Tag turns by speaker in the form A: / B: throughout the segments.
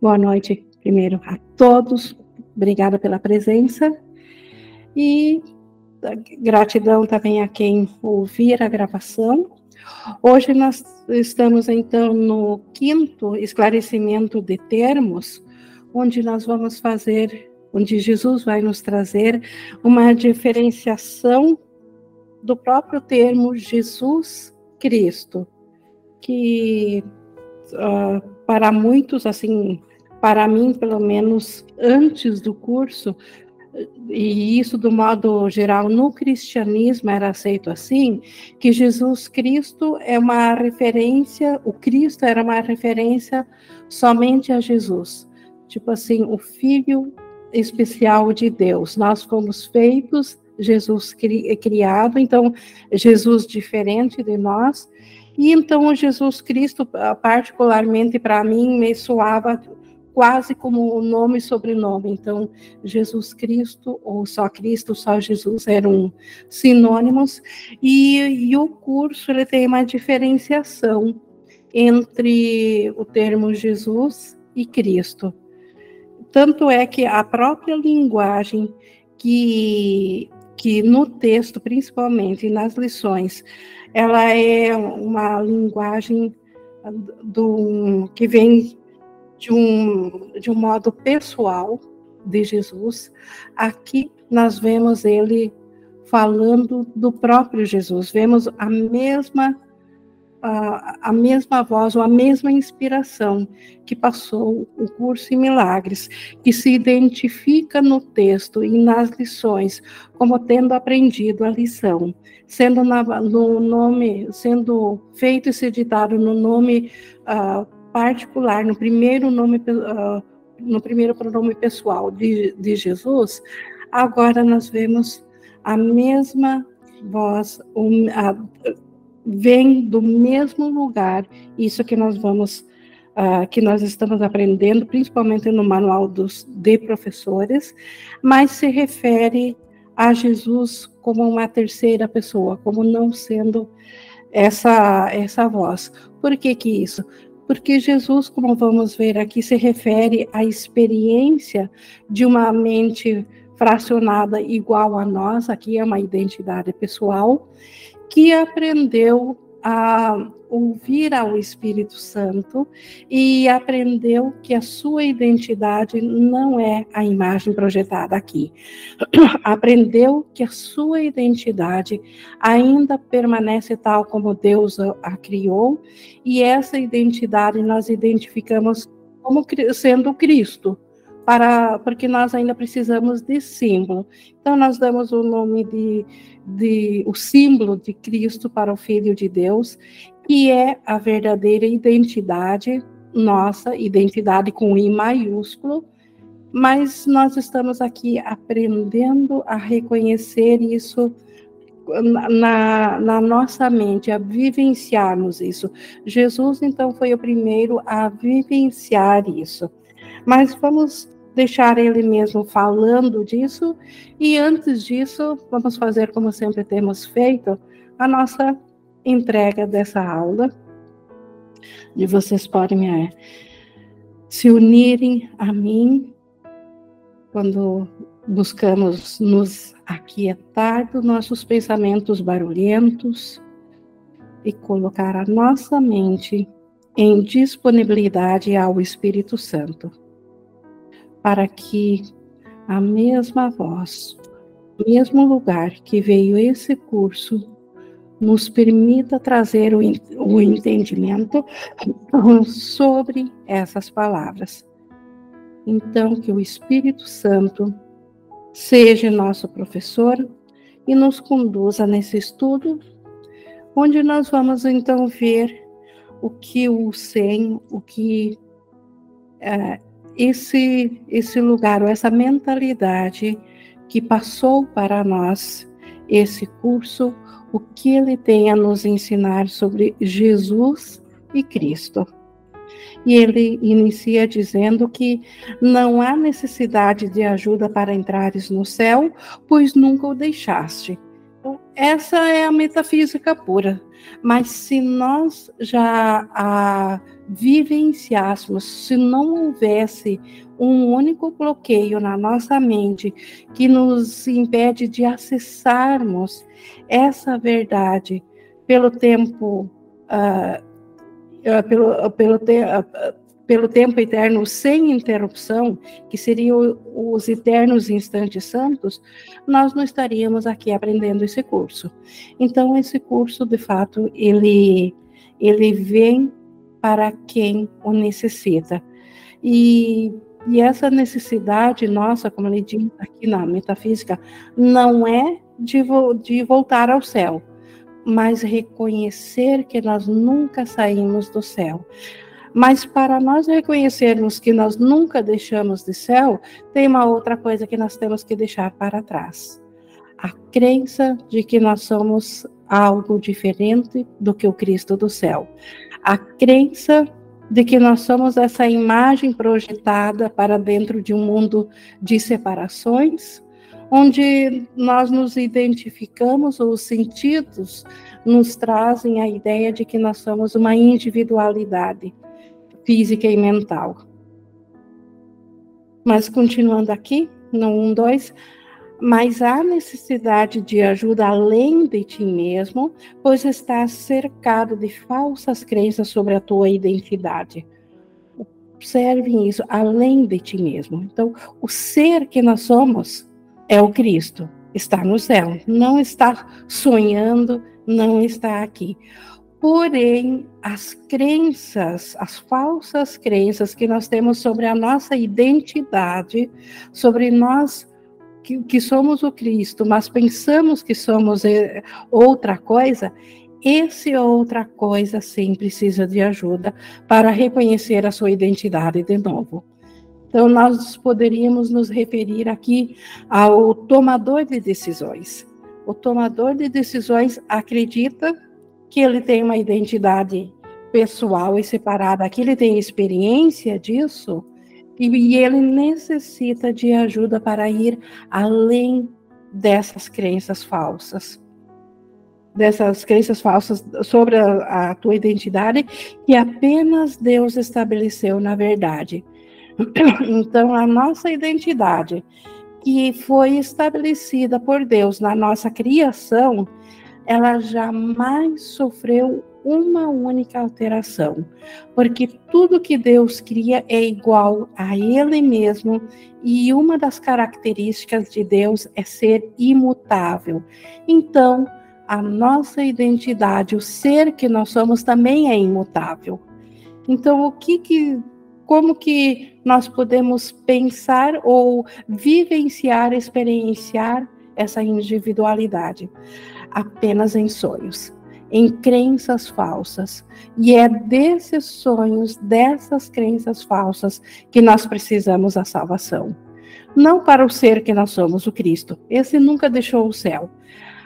A: Boa noite, primeiro, a todos. Obrigada pela presença. E gratidão também a quem ouvir a gravação. Hoje nós estamos, então, no quinto esclarecimento de termos, onde nós vamos fazer, onde Jesus vai nos trazer uma diferenciação do próprio termo Jesus Cristo, que uh, para muitos, assim, para mim, pelo menos antes do curso, e isso do modo geral no cristianismo era aceito assim, que Jesus Cristo é uma referência, o Cristo era uma referência somente a Jesus. Tipo assim, o filho especial de Deus. Nós fomos feitos, Jesus cri, criado, então Jesus diferente de nós. E então o Jesus Cristo, particularmente para mim, me soava quase como o nome e sobrenome. Então, Jesus Cristo, ou só Cristo, só Jesus eram sinônimos. E, e o curso ele tem uma diferenciação entre o termo Jesus e Cristo. Tanto é que a própria linguagem que, que no texto, principalmente nas lições, ela é uma linguagem do, que vem de um, de um modo pessoal de Jesus, aqui nós vemos ele falando do próprio Jesus, vemos a mesma a, a mesma voz ou a mesma inspiração que passou o curso em milagres, que se identifica no texto e nas lições como tendo aprendido a lição, sendo na, no nome, sendo feito esse ditado no nome uh, particular, no primeiro nome, uh, no primeiro pronome pessoal de, de Jesus, agora nós vemos a mesma voz, um, a, vem do mesmo lugar, isso que nós vamos, uh, que nós estamos aprendendo, principalmente no manual dos de professores, mas se refere a Jesus como uma terceira pessoa, como não sendo essa essa voz. Por que que isso? Porque Jesus, como vamos ver aqui, se refere à experiência de uma mente fracionada igual a nós, aqui é uma identidade pessoal, que aprendeu a ouvir ao Espírito Santo e aprendeu que a sua identidade não é a imagem projetada aqui. aprendeu que a sua identidade ainda permanece tal como Deus a criou, e essa identidade nós identificamos como sendo Cristo para, porque nós ainda precisamos de símbolo. Então, nós damos o nome de, de, o símbolo de Cristo para o Filho de Deus, que é a verdadeira identidade, nossa identidade com I maiúsculo, mas nós estamos aqui aprendendo a reconhecer isso na, na, nossa mente, a vivenciarmos isso. Jesus, então, foi o primeiro a vivenciar isso. Mas vamos deixar ele mesmo falando disso. E antes disso, vamos fazer como sempre temos feito, a nossa entrega dessa aula. E vocês podem é, se unirem a mim quando buscamos nos aquietar dos nossos pensamentos barulhentos e colocar a nossa mente em disponibilidade ao Espírito Santo para que a mesma voz, o mesmo lugar que veio esse curso, nos permita trazer o, o entendimento sobre essas palavras. Então, que o Espírito Santo seja nosso professor e nos conduza nesse estudo, onde nós vamos então ver o que o SEM, o que é, esse, esse lugar, ou essa mentalidade que passou para nós esse curso, o que ele tem a nos ensinar sobre Jesus e Cristo. E ele inicia dizendo que não há necessidade de ajuda para entrares no céu, pois nunca o deixaste. Essa é a metafísica pura. Mas se nós já a vivenciássemos, se não houvesse um único bloqueio na nossa mente que nos impede de acessarmos essa verdade pelo tempo, uh, pelo, pelo, te, uh, pelo tempo eterno sem interrupção, que seriam os eternos instantes santos, nós não estaríamos aqui aprendendo esse curso. Então, esse curso, de fato, ele, ele vem para quem o necessita. E e essa necessidade nossa, como ele diz aqui na metafísica, não é de, de voltar ao céu, mas reconhecer que nós nunca saímos do céu. Mas para nós reconhecermos que nós nunca deixamos de céu, tem uma outra coisa que nós temos que deixar para trás. A crença de que nós somos algo diferente do que o Cristo do céu. A crença de que nós somos essa imagem projetada para dentro de um mundo de separações, onde nós nos identificamos, ou os sentidos nos trazem a ideia de que nós somos uma individualidade física e mental. Mas continuando aqui, no 1, 2, mas há necessidade de ajuda além de ti mesmo, pois estás cercado de falsas crenças sobre a tua identidade. Observem isso, além de ti mesmo. Então, o ser que nós somos é o Cristo, está no céu, não está sonhando, não está aqui. Porém, as crenças, as falsas crenças que nós temos sobre a nossa identidade, sobre nós que, que somos o Cristo, mas pensamos que somos eh, outra coisa, esse outra coisa sim precisa de ajuda para reconhecer a sua identidade de novo. Então, nós poderíamos nos referir aqui ao tomador de decisões. O tomador de decisões acredita que ele tem uma identidade pessoal e separada, que ele tem experiência disso, e ele necessita de ajuda para ir além dessas crenças falsas. Dessas crenças falsas sobre a, a tua identidade que apenas Deus estabeleceu na verdade. Então, a nossa identidade, que foi estabelecida por Deus na nossa criação, ela jamais sofreu uma única alteração, porque tudo que Deus cria é igual a Ele mesmo, e uma das características de Deus é ser imutável. Então, a nossa identidade, o ser que nós somos também é imutável. Então, o que que como que nós podemos pensar ou vivenciar, experienciar essa individualidade? Apenas em sonhos em crenças falsas. E é desses sonhos, dessas crenças falsas, que nós precisamos a salvação. Não para o ser que nós somos, o Cristo. Esse nunca deixou o céu.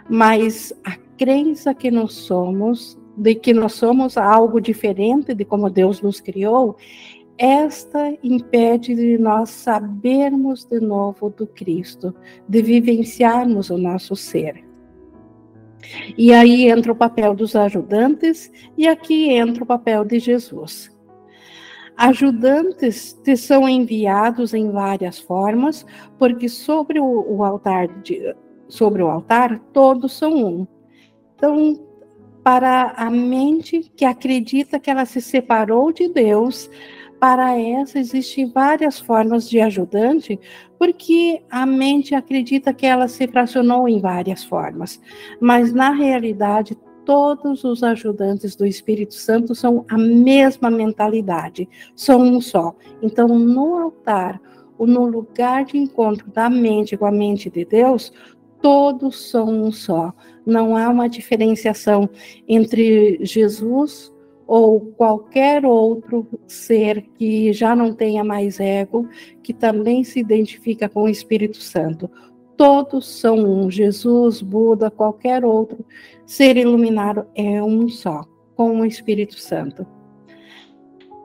A: Mas a crença que nós somos, de que nós somos algo diferente de como Deus nos criou, esta impede de nós sabermos de novo do Cristo, de vivenciarmos o nosso ser. E aí entra o papel dos ajudantes, e aqui entra o papel de Jesus. Ajudantes te são enviados em várias formas, porque sobre o, o altar de, sobre o altar todos são um. Então, para a mente que acredita que ela se separou de Deus, para essa existem várias formas de ajudante, porque a mente acredita que ela se fracionou em várias formas, mas na realidade todos os ajudantes do Espírito Santo são a mesma mentalidade, são um só. Então, no altar, ou no lugar de encontro da mente com a mente de Deus, todos são um só. Não há uma diferenciação entre Jesus ou qualquer outro ser que já não tenha mais ego, que também se identifica com o Espírito Santo. Todos são um. Jesus, Buda, qualquer outro ser iluminado é um só, com o Espírito Santo.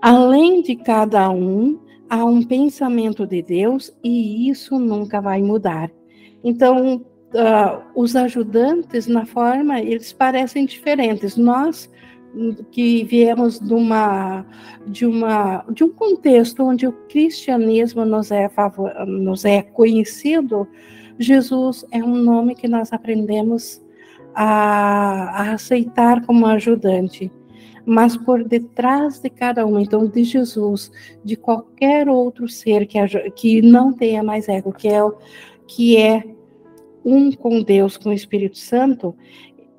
A: Além de cada um, há um pensamento de Deus e isso nunca vai mudar. Então, uh, os ajudantes, na forma, eles parecem diferentes. Nós que viemos de uma de uma de um contexto onde o cristianismo nos é favor, nos é conhecido, Jesus é um nome que nós aprendemos a, a aceitar como ajudante. Mas por detrás de cada um, então de Jesus, de qualquer outro ser que, que não tenha mais ego, que é, que é um com Deus, com o Espírito Santo,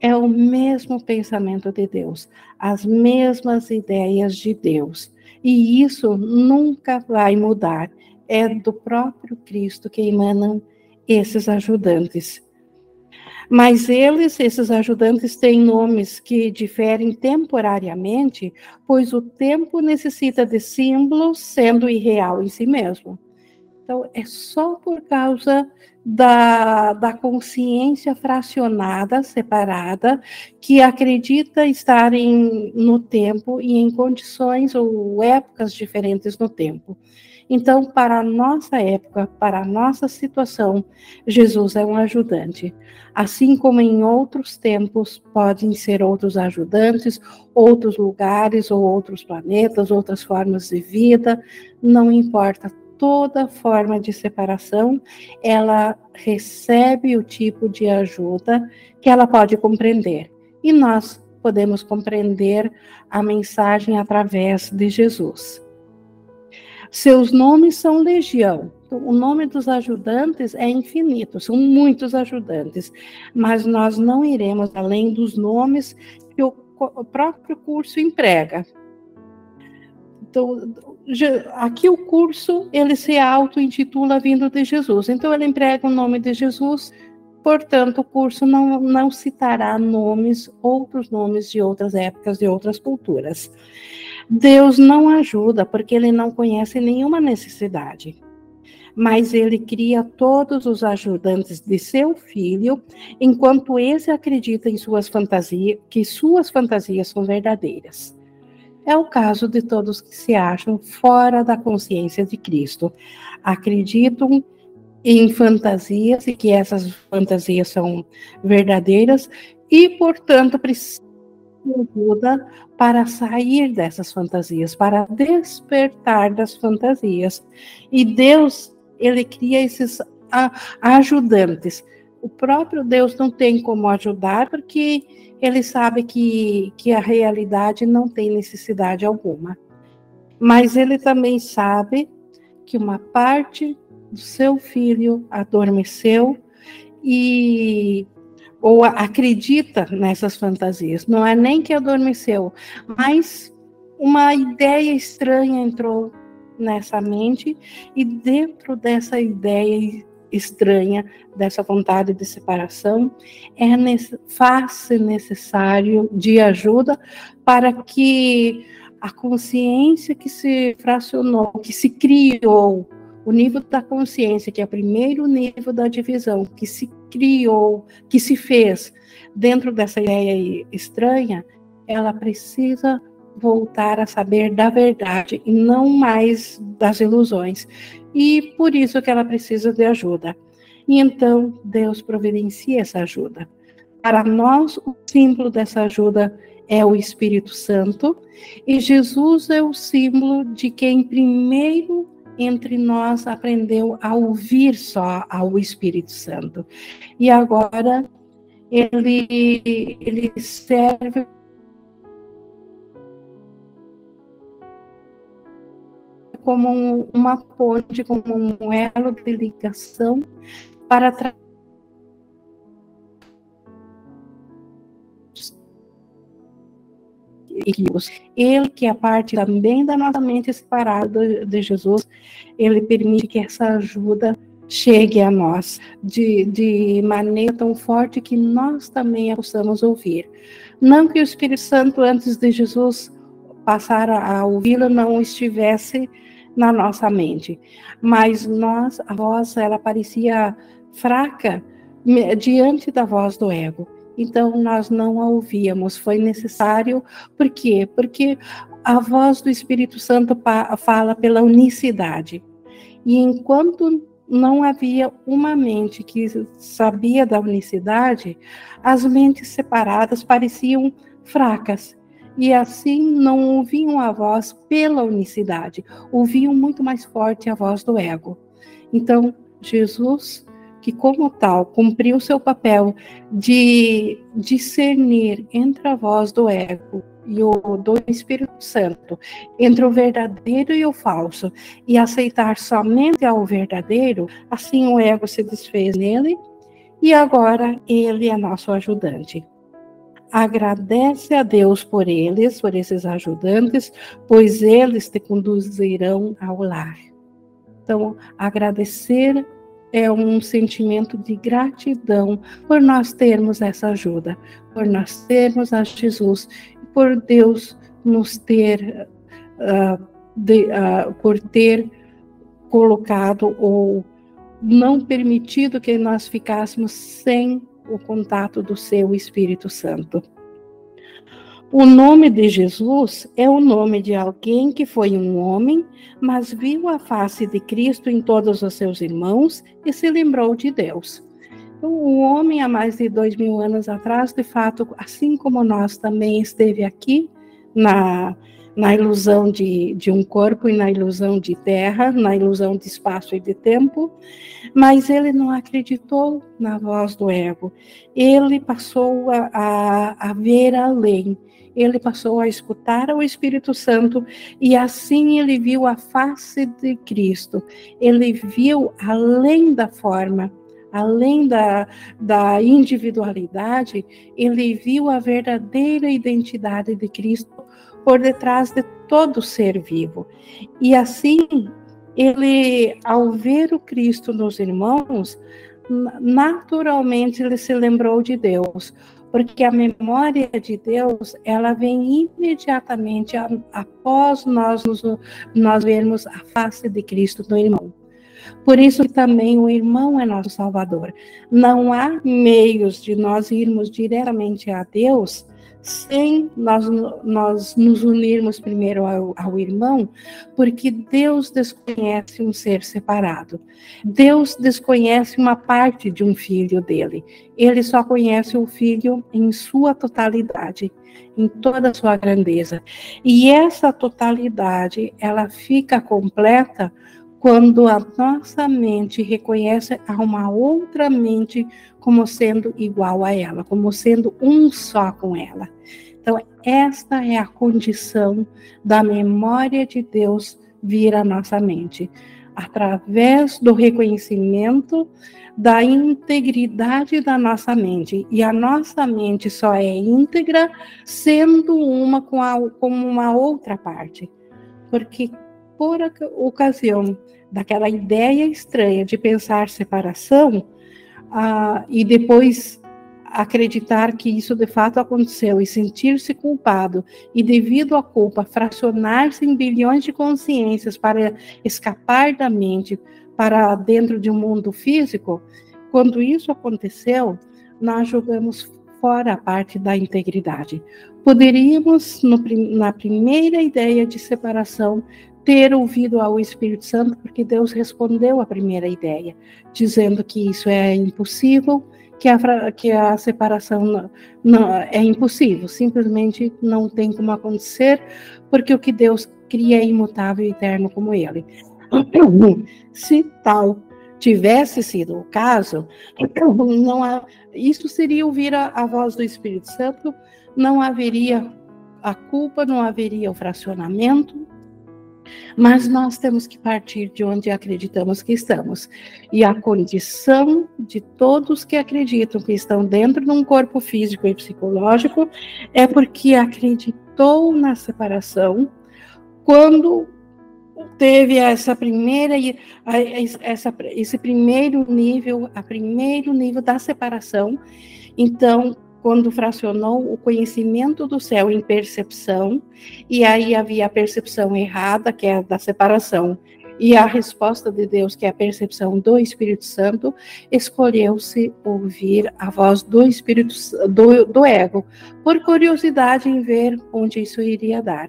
A: é o mesmo pensamento de Deus, as mesmas ideias de Deus. E isso nunca vai mudar. É do próprio Cristo que emanam esses ajudantes. Mas eles, esses ajudantes, têm nomes que diferem temporariamente, pois o tempo necessita de símbolos, sendo irreal em si mesmo. Então, é só por causa da, da consciência fracionada, separada, que acredita estar em, no tempo e em condições ou épocas diferentes no tempo. Então, para a nossa época, para a nossa situação, Jesus é um ajudante. Assim como em outros tempos podem ser outros ajudantes, outros lugares ou outros planetas, outras formas de vida, não importa toda forma de separação, ela recebe o tipo de ajuda que ela pode compreender. E nós podemos compreender a mensagem através de Jesus. Seus nomes são legião. O nome dos ajudantes é infinito, são muitos ajudantes, mas nós não iremos além dos nomes que o próprio curso emprega. Então, aqui o curso ele se auto-intitula Vindo de Jesus. Então ele emprega o nome de Jesus, portanto o curso não, não citará nomes, outros nomes de outras épocas, de outras culturas. Deus não ajuda porque ele não conhece nenhuma necessidade. Mas ele cria todos os ajudantes de seu filho, enquanto esse acredita em suas fantasias, que suas fantasias são verdadeiras. É o caso de todos que se acham fora da consciência de Cristo. Acreditam em fantasias e que essas fantasias são verdadeiras e, portanto, precisam de ajuda para sair dessas fantasias, para despertar das fantasias. E Deus, ele cria esses ajudantes. O próprio Deus não tem como ajudar porque ele sabe que, que a realidade não tem necessidade alguma. Mas ele também sabe que uma parte do seu filho adormeceu e ou acredita nessas fantasias. Não é nem que adormeceu, mas uma ideia estranha entrou nessa mente e dentro dessa ideia estranha dessa vontade de separação, é faz-se necessário de ajuda para que a consciência que se fracionou, que se criou, o nível da consciência, que é o primeiro nível da divisão, que se criou, que se fez dentro dessa ideia estranha, ela precisa voltar a saber da verdade e não mais das ilusões e por isso que ela precisa de ajuda. E então Deus providencia essa ajuda. Para nós, o símbolo dessa ajuda é o Espírito Santo, e Jesus é o símbolo de quem primeiro entre nós aprendeu a ouvir só ao Espírito Santo. E agora ele, ele serve como uma ponte, como um elo de ligação para ele que é parte também da nossa mente separada de Jesus, ele permite que essa ajuda chegue a nós de, de maneira tão forte que nós também a possamos ouvir. Não que o Espírito Santo, antes de Jesus passar a ouvi-lo, não estivesse na nossa mente. Mas nós, a voz, ela parecia fraca diante da voz do ego. Então nós não a ouvíamos. Foi necessário, por quê? Porque a voz do Espírito Santo fala pela unicidade. E enquanto não havia uma mente que sabia da unicidade, as mentes separadas pareciam fracas. E assim não ouviam a voz pela unicidade, ouviam muito mais forte a voz do ego. Então, Jesus, que como tal cumpriu seu papel de discernir entre a voz do ego e o do Espírito Santo, entre o verdadeiro e o falso, e aceitar somente ao verdadeiro, assim o ego se desfez nele, e agora ele é nosso ajudante. Agradece a Deus por eles, por esses ajudantes, pois eles te conduzirão ao lar. Então, agradecer é um sentimento de gratidão por nós termos essa ajuda, por nós termos a Jesus por Deus nos ter, uh, de, uh, por ter colocado ou não permitido que nós ficássemos sem o contato do seu Espírito Santo. O nome de Jesus é o nome de alguém que foi um homem, mas viu a face de Cristo em todos os seus irmãos e se lembrou de Deus. O homem, há mais de dois mil anos atrás, de fato, assim como nós, também esteve aqui na, na ilusão de, de um corpo e na ilusão de terra, na ilusão de espaço e de tempo, mas ele não acreditou na voz do ego. Ele passou a, a, a ver além, ele passou a escutar o Espírito Santo e assim ele viu a face de Cristo. Ele viu além da forma além da, da individualidade, ele viu a verdadeira identidade de Cristo por detrás de todo ser vivo. E assim, ele, ao ver o Cristo nos irmãos, naturalmente ele se lembrou de Deus, porque a memória de Deus, ela vem imediatamente após nós, nos, nós vermos a face de Cristo no irmão. Por isso também o irmão é nosso Salvador. Não há meios de nós irmos diretamente a Deus sem nós, nós nos unirmos primeiro ao, ao, irmão, porque Deus desconhece um ser separado. Deus desconhece uma parte de um filho dele. Ele só conhece o filho em sua totalidade, em toda a sua grandeza. E essa totalidade, ela fica completa quando a nossa mente reconhece a uma outra mente como sendo igual a ela, como sendo um só com ela. Então, esta é a condição da memória de Deus vir à nossa mente, através do reconhecimento da integridade da nossa mente. E a nossa mente só é íntegra sendo uma com, a, com uma outra parte. Porque por ocasião daquela ideia estranha de pensar separação ah, e depois acreditar que isso de fato aconteceu e sentir-se culpado e devido à culpa fracionar-se em bilhões de consciências para escapar da mente para dentro de um mundo físico, quando isso aconteceu, nós jogamos fora a parte da integridade. Poderíamos, no, na primeira ideia de separação, ter ouvido ao Espírito Santo, porque Deus respondeu à primeira ideia, dizendo que isso é impossível, que a, que a separação não, não, é impossível, simplesmente não tem como acontecer, porque o que Deus cria é imutável e eterno como Ele. Se tal tivesse sido o caso, não há, isso seria ouvir a, a voz do Espírito Santo, não haveria a culpa, não haveria o fracionamento, mas nós temos que partir de onde acreditamos que estamos. E a condição de todos que acreditam que estão dentro de um corpo físico e psicológico é porque acreditou na separação quando teve essa primeira essa, esse primeiro nível, a primeiro nível da separação. Então, quando fracionou o conhecimento do céu em percepção, e aí havia a percepção errada, que é a da separação e a resposta de Deus, que é a percepção do Espírito Santo, escolheu-se ouvir a voz do Espírito do, do ego, por curiosidade em ver onde isso iria dar.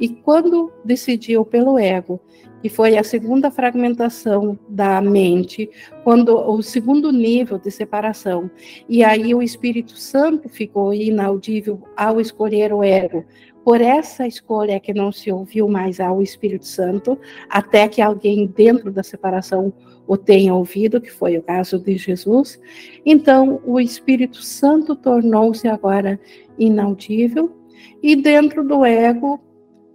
A: E quando decidiu pelo ego, que foi a segunda fragmentação da mente, quando o segundo nível de separação, e aí o Espírito Santo ficou inaudível ao escolher o ego, por essa escolha é que não se ouviu mais ao Espírito Santo, até que alguém dentro da separação o tenha ouvido, que foi o caso de Jesus. Então, o Espírito Santo tornou-se agora inaudível, e dentro do ego,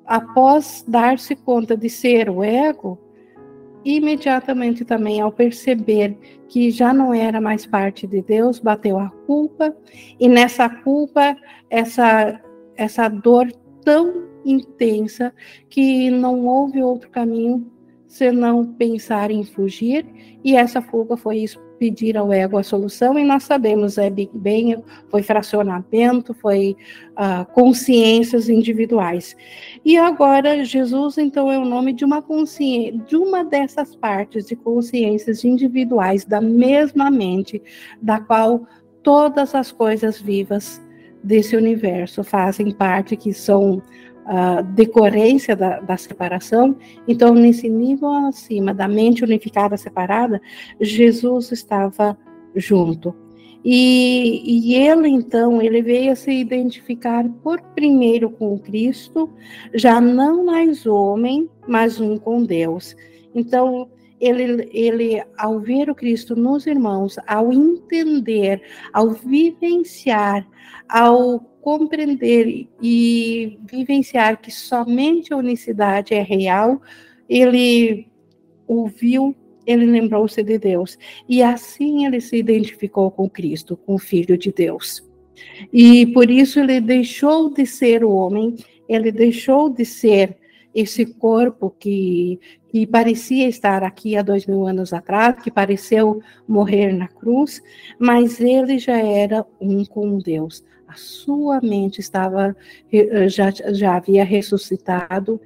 A: após dar-se conta de ser o ego, imediatamente também ao perceber que já não era mais parte de Deus, bateu a culpa, e nessa culpa, essa essa dor tão intensa que não houve outro caminho senão pensar em fugir, e essa fuga foi pedir ao ego a solução, e nós sabemos, é Big Bang, foi fracionamento, foi uh, consciências individuais. E agora, Jesus, então, é o nome de uma consciência, de uma dessas partes de consciências individuais da mesma mente, da qual todas as coisas vivas desse universo fazem parte, que são a decorrência da, da, separação. Então, nesse nível acima da mente unificada separada, Jesus estava junto. E, e, ele, então, ele veio a se identificar por primeiro com Cristo, já não mais homem, mas um com Deus. Então, ele, ele, ao ver o Cristo nos irmãos, ao entender, ao vivenciar, ao compreender e vivenciar que somente a unicidade é real, ele ouviu, ele lembrou-se de Deus. E assim ele se identificou com Cristo, com o Filho de Deus. E por isso ele deixou de ser o homem, ele deixou de ser esse corpo que, que parecia estar aqui há dois mil anos atrás, que pareceu morrer na cruz, mas ele já era um com Deus. A sua mente estava eh, já, já havia ressuscitado,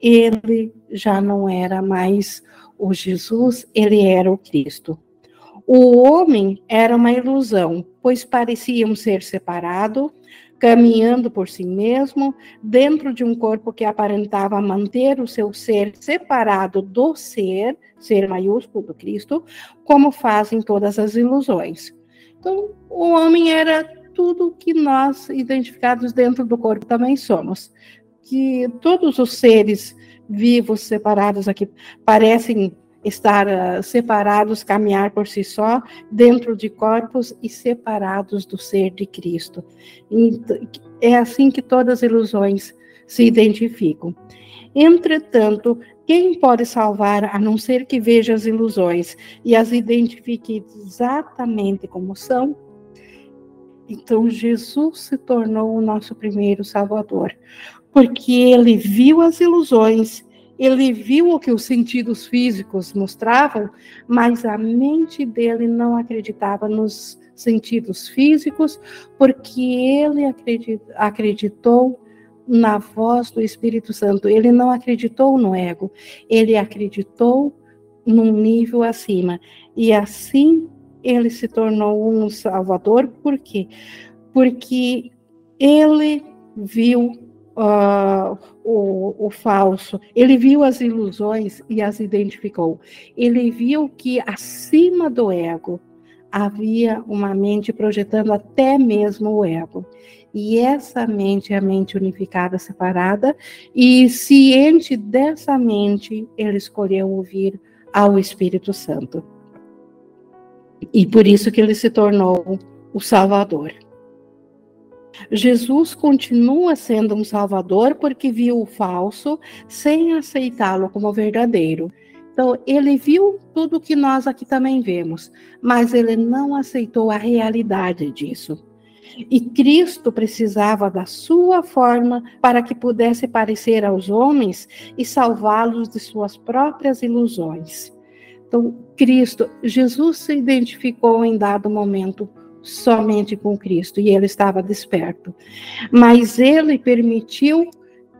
A: ele já não era mais o Jesus, ele era o Cristo. O homem era uma ilusão, pois pareciam ser separados, caminhando por si mesmo, dentro de um corpo que aparentava manter o seu ser separado do ser, ser maiúsculo do Cristo, como fazem todas as ilusões. Então, o homem era tudo que nós, identificados dentro do corpo, também somos. Que todos os seres vivos separados aqui parecem estar uh, separados, caminhar por si só, dentro de corpos e separados do ser de Cristo. É assim que todas as ilusões se identificam. Entretanto, quem pode salvar a não ser que veja as ilusões e as identifique exatamente como são? Então, Jesus se tornou o nosso primeiro Salvador, porque ele viu as ilusões ele viu o que os sentidos físicos mostravam, mas a mente dele não acreditava nos sentidos físicos, porque ele acreditou na voz do Espírito Santo. Ele não acreditou no ego, ele acreditou num nível acima. E assim ele se tornou um salvador, por quê? Porque ele viu uh, o, o falso, ele viu as ilusões e as identificou. Ele viu que acima do ego havia uma mente projetando até mesmo o ego. E essa mente é a mente unificada, separada, e ciente dessa mente, ele escolheu ouvir ao Espírito Santo. E por isso que ele se tornou o Salvador. Jesus continua sendo um salvador porque viu o falso sem aceitá-lo como verdadeiro. Então, ele viu tudo que nós aqui também vemos, mas ele não aceitou a realidade disso. E Cristo precisava da sua forma para que pudesse parecer aos homens e salvá-los de suas próprias ilusões. Então, Cristo, Jesus se identificou em dado momento somente com Cristo e ele estava desperto. Mas ele permitiu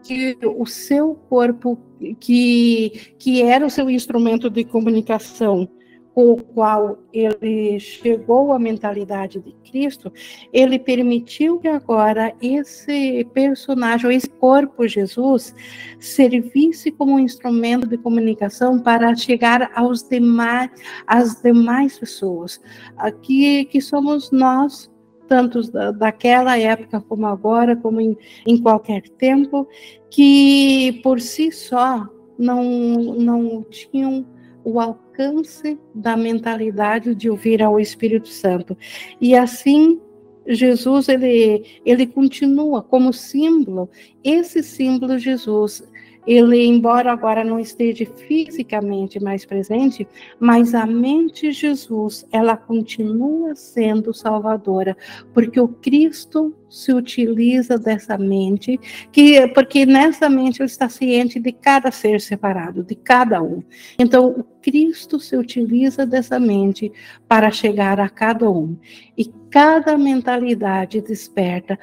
A: que o seu corpo, que, que era o seu instrumento de comunicação, com o qual ele chegou à mentalidade de Cristo, ele permitiu que agora esse personagem, esse corpo Jesus, servisse como um instrumento de comunicação para chegar aos demais, às demais pessoas, aqui que somos nós tanto daquela época como agora, como em, em qualquer tempo, que por si só não, não tinham o alcance da mentalidade de ouvir ao Espírito Santo. E assim, Jesus ele, ele continua como símbolo, esse símbolo Jesus ele, embora agora não esteja fisicamente mais presente, mas a mente Jesus, ela continua sendo salvadora, porque o Cristo se utiliza dessa mente, que porque nessa mente ele está ciente de cada ser separado, de cada um. Então, o Cristo se utiliza dessa mente para chegar a cada um. E cada mentalidade desperta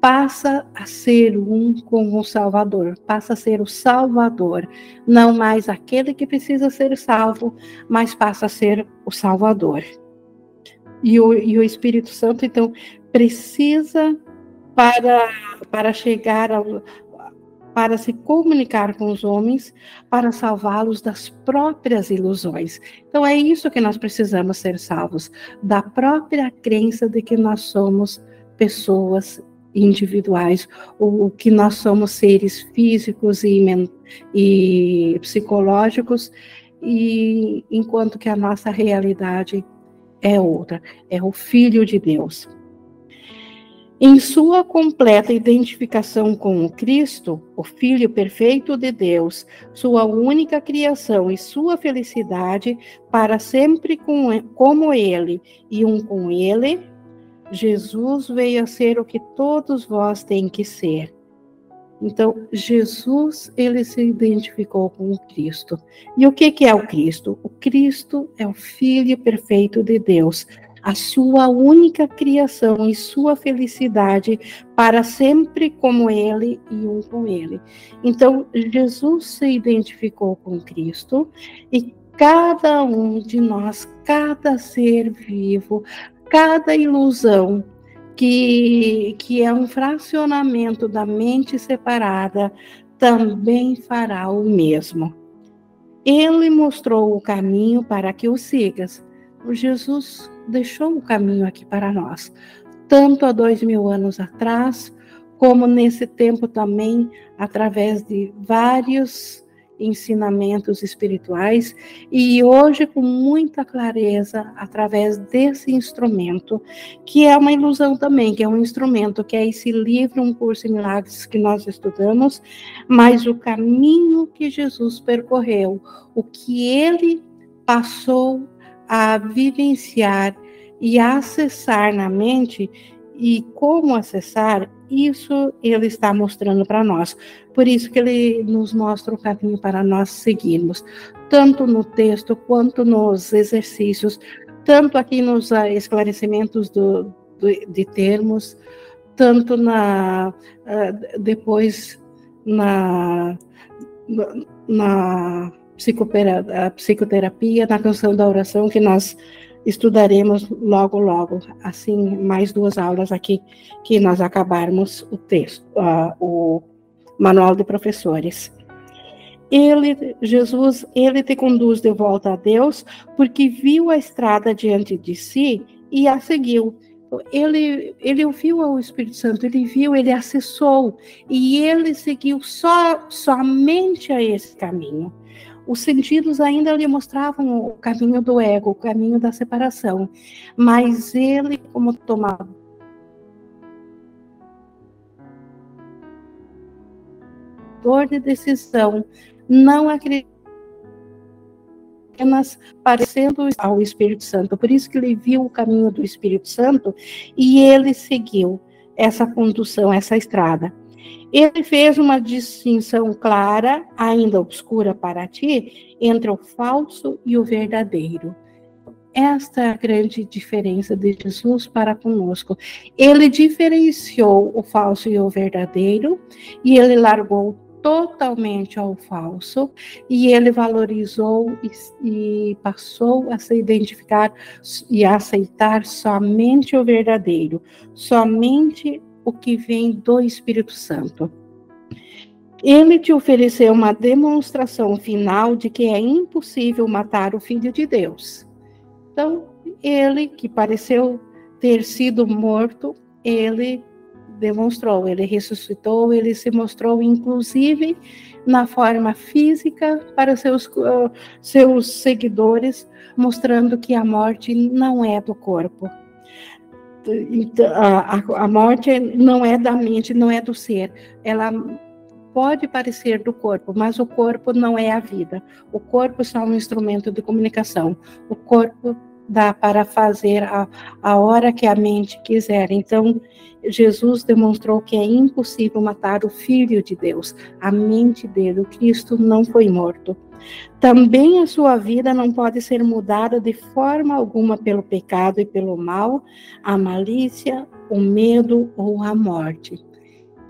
A: passa a ser um com o Salvador, passa a ser o Salvador, não mais aquele que precisa ser salvo, mas passa a ser o Salvador. E o, e o Espírito Santo, então, precisa para, para chegar ao, para se comunicar com os homens, para salvá-los das próprias ilusões. Então é isso que nós precisamos ser salvos, da própria crença de que nós somos pessoas individuais, o que nós somos seres físicos e, e psicológicos, e enquanto que a nossa realidade é outra, é o Filho de Deus. Em sua completa identificação com o Cristo, o Filho perfeito de Deus, sua única criação e sua felicidade para sempre com, como Ele e um com Ele, Jesus veio a ser o que todos vós têm que ser. Então, Jesus, ele se identificou com o Cristo. E o que, que é o Cristo? O Cristo é o Filho perfeito de Deus, a sua única criação e sua felicidade para sempre como Ele e um com Ele. Então, Jesus se identificou com Cristo e cada um de nós, cada ser vivo, cada ilusão que, que é um fracionamento da mente separada também fará o mesmo. Ele mostrou o caminho para que o sigas. Jesus deixou o caminho aqui para nós, tanto há dois mil anos atrás, como nesse tempo também, através de vários ensinamentos espirituais e hoje com muita clareza através desse instrumento, que é uma ilusão também, que é um instrumento, que é esse livro, um curso em milagres que nós estudamos, mas o caminho que Jesus percorreu, o que ele passou a vivenciar e acessar na mente e como acessar, isso ele está mostrando para nós. Por isso que ele nos mostra o caminho para nós seguirmos, tanto no texto quanto nos exercícios, tanto aqui nos ah, esclarecimentos do, do, de termos, tanto na uh, depois na, na psicoterapia, na canção da oração que nós estudaremos logo, logo, assim, mais duas aulas aqui, que nós acabarmos o texto, uh, o manual de professores. Ele, Jesus, ele te conduz de volta a Deus, porque viu a estrada diante de si e a seguiu. Ele, ele ouviu ao Espírito Santo, ele viu, ele acessou, e ele seguiu só, somente a esse caminho os sentidos ainda lhe mostravam o caminho do ego, o caminho da separação, mas ele, como tomador de decisão, não acredita apenas parecendo ao Espírito Santo. Por isso que ele viu o caminho do Espírito Santo e ele seguiu essa condução, essa estrada. Ele fez uma distinção clara, ainda obscura para ti, entre o falso e o verdadeiro. Esta é a grande diferença de Jesus para conosco. Ele diferenciou o falso e o verdadeiro, e ele largou totalmente ao falso e ele valorizou e, e, passou a se identificar e a aceitar somente o verdadeiro, somente o que vem do Espírito Santo. Ele te ofereceu uma demonstração final de que é impossível matar o Filho de Deus. Então, ele que pareceu ter sido morto, ele demonstrou, ele ressuscitou, ele se mostrou inclusive na forma física para seus, uh, seus seguidores, mostrando que a morte não é do corpo. Então, a, a morte não é da mente, não é do ser. Ela pode parecer do corpo, mas o corpo não é a vida. O corpo é só um instrumento de comunicação. O corpo dá para fazer a, a hora que a mente quiser. Então, Jesus demonstrou que é impossível matar o Filho de Deus, a mente dele. O Cristo não foi morto. Também a sua vida não pode ser mudada de forma alguma pelo pecado e pelo mal, a malícia, o medo ou a morte.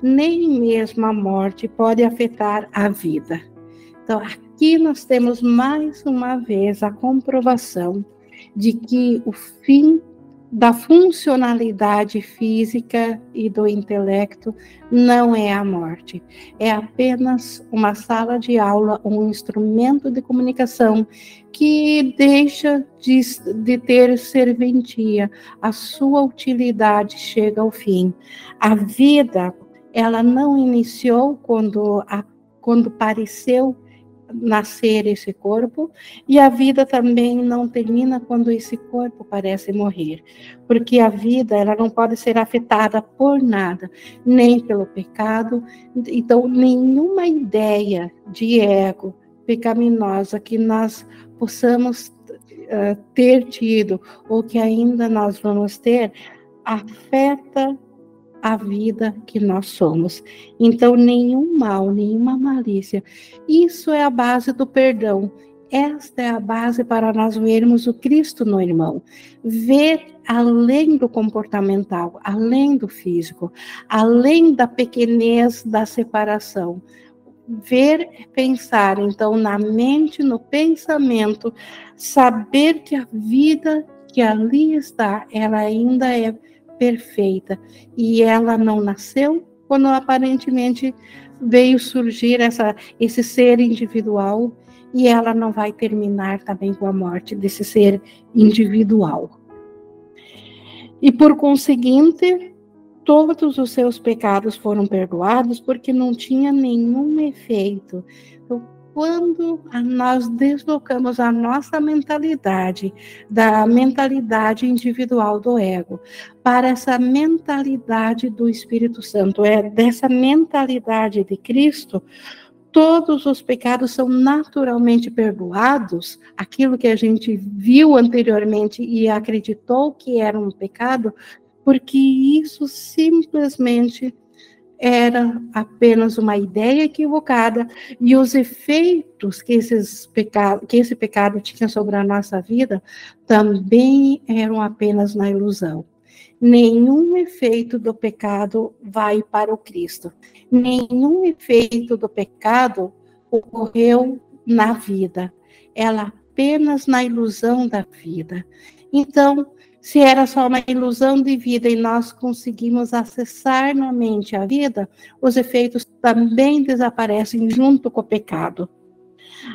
A: Nem mesmo a morte pode afetar a vida. Então, aqui nós temos mais uma vez a comprovação de que o fim da funcionalidade física e do intelecto não é a morte, é apenas uma sala de aula, um instrumento de comunicação que deixa de, de ter serventia, a sua utilidade chega ao fim. A vida, ela não iniciou quando, a, quando pareceu nascer esse corpo, e a vida também não termina quando esse corpo parece morrer, porque a vida ela não pode ser afetada por nada, nem pelo pecado, então nenhuma ideia de ego pecaminosa que nós possamos uh, ter tido ou que ainda nós vamos ter afeta a vida que nós somos. Então, nenhum mal, nenhuma malícia. Isso é a base do perdão. Esta é a base para nós vermos o Cristo no irmão. Ver além do comportamental, além do físico, além da pequenez da separação. Ver, pensar, então, na mente, no pensamento, saber que a vida que ali está, ela ainda é perfeita. E ela não nasceu quando aparentemente veio surgir essa, esse ser individual e ela não vai terminar também com a morte desse ser individual. E por conseguinte, todos os seus pecados foram perdoados porque não tinha nenhum efeito. Quando nós deslocamos a nossa mentalidade da mentalidade individual do ego para essa mentalidade do Espírito Santo, é dessa mentalidade de Cristo, todos os pecados são naturalmente perdoados, aquilo que a gente viu anteriormente e acreditou que era um pecado, porque isso simplesmente era apenas uma ideia equivocada e os efeitos que, esses pecado, que esse pecado tinha sobre a nossa vida também eram apenas na ilusão. Nenhum efeito do pecado vai para o Cristo. Nenhum efeito do pecado ocorreu na vida. Ela apenas na ilusão da vida. Então, se era só uma ilusão de vida e nós conseguimos acessar na mente a vida, os efeitos também desaparecem junto com o pecado.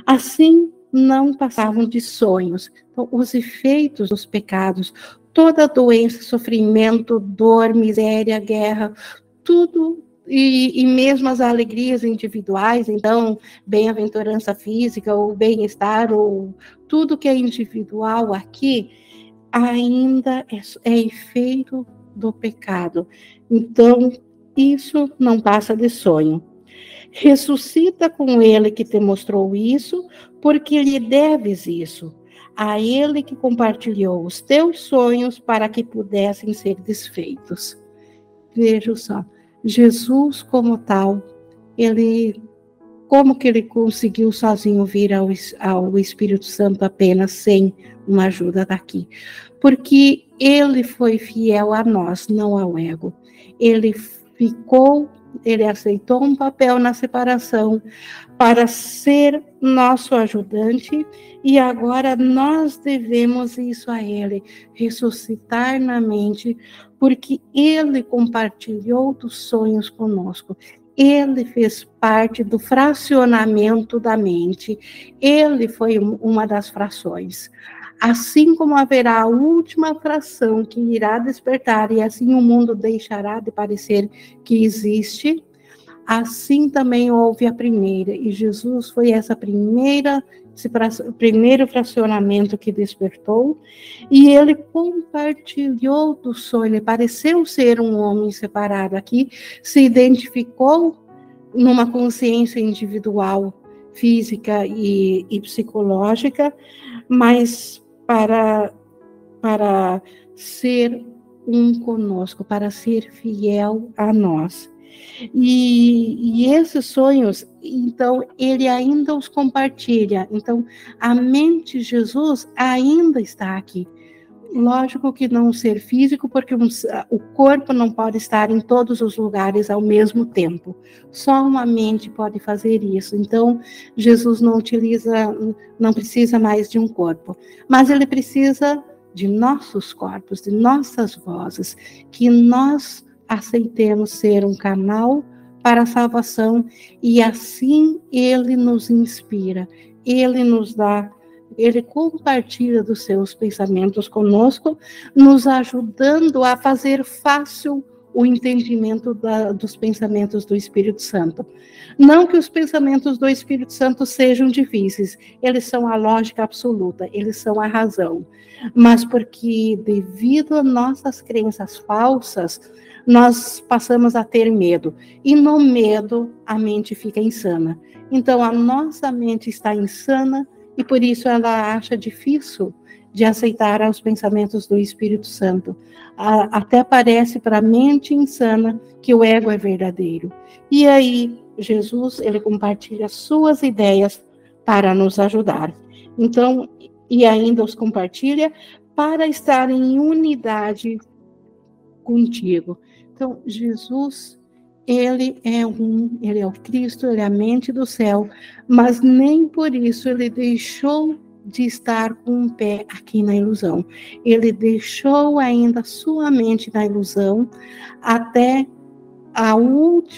A: Assim, não passavam de sonhos. Então, os efeitos dos pecados, toda doença, sofrimento, dor, miséria, guerra, tudo e, e, mesmo as alegrias individuais, então, bem-aventurança física, ou bem-estar, ou tudo que é individual aqui, ainda é, é efeito do pecado. Então, isso não passa de sonho. Ressuscita com ele que te mostrou isso, porque lhe deves isso. A ele que compartilhou os teus sonhos para que pudessem ser desfeitos. Veja só, Jesus como tal, ele como que ele conseguiu sozinho vir ao, ao Espírito Santo apenas sem uma ajuda daqui? Porque ele foi fiel a nós, não ao ego. Ele ficou ele aceitou um papel na separação para ser nosso ajudante e agora nós devemos isso a ele, ressuscitar na mente, porque ele compartilhou dos sonhos conosco. Ele fez parte do fracionamento da mente. Ele foi uma das frações. Assim como haverá a última fração que irá despertar, e assim o mundo deixará de parecer que existe, assim também houve a primeira. E Jesus foi essa primeira, esse primeiro fracionamento que despertou, e ele compartilhou do sonho, ele pareceu ser um homem separado aqui, se identificou numa consciência individual, física e, e psicológica, mas para, para ser um conosco, para ser fiel a nós. E, e, esses sonhos, então, ele ainda os compartilha. Então, a mente de Jesus ainda está aqui. Lógico que não ser físico, porque um, o corpo não pode estar em todos os lugares ao mesmo tempo. Só uma mente pode fazer isso. Então, Jesus não utiliza, não precisa mais de um corpo, mas ele precisa de nossos corpos, de nossas vozes, que nós aceitemos ser um canal para a salvação e assim ele nos inspira, ele nos dá ele compartilha dos seus pensamentos conosco, nos ajudando a fazer fácil o entendimento da, dos pensamentos do Espírito Santo. Não que os pensamentos do Espírito Santo sejam difíceis, eles são a lógica absoluta, eles são a razão, mas porque, devido a nossas crenças falsas, nós passamos a ter medo, e no medo a mente fica insana. Então, a nossa mente está insana e por isso ela acha difícil de aceitar os pensamentos do Espírito Santo. até parece para a mente insana que o ego é verdadeiro. E aí, Jesus, ele compartilha suas ideias para nos ajudar. Então, e ainda os compartilha para estar em unidade contigo. Então, Jesus ele é um, ele é o Cristo, ele é a mente do céu, mas nem por isso ele deixou de estar com um pé aqui na ilusão. Ele deixou ainda sua mente na ilusão até, a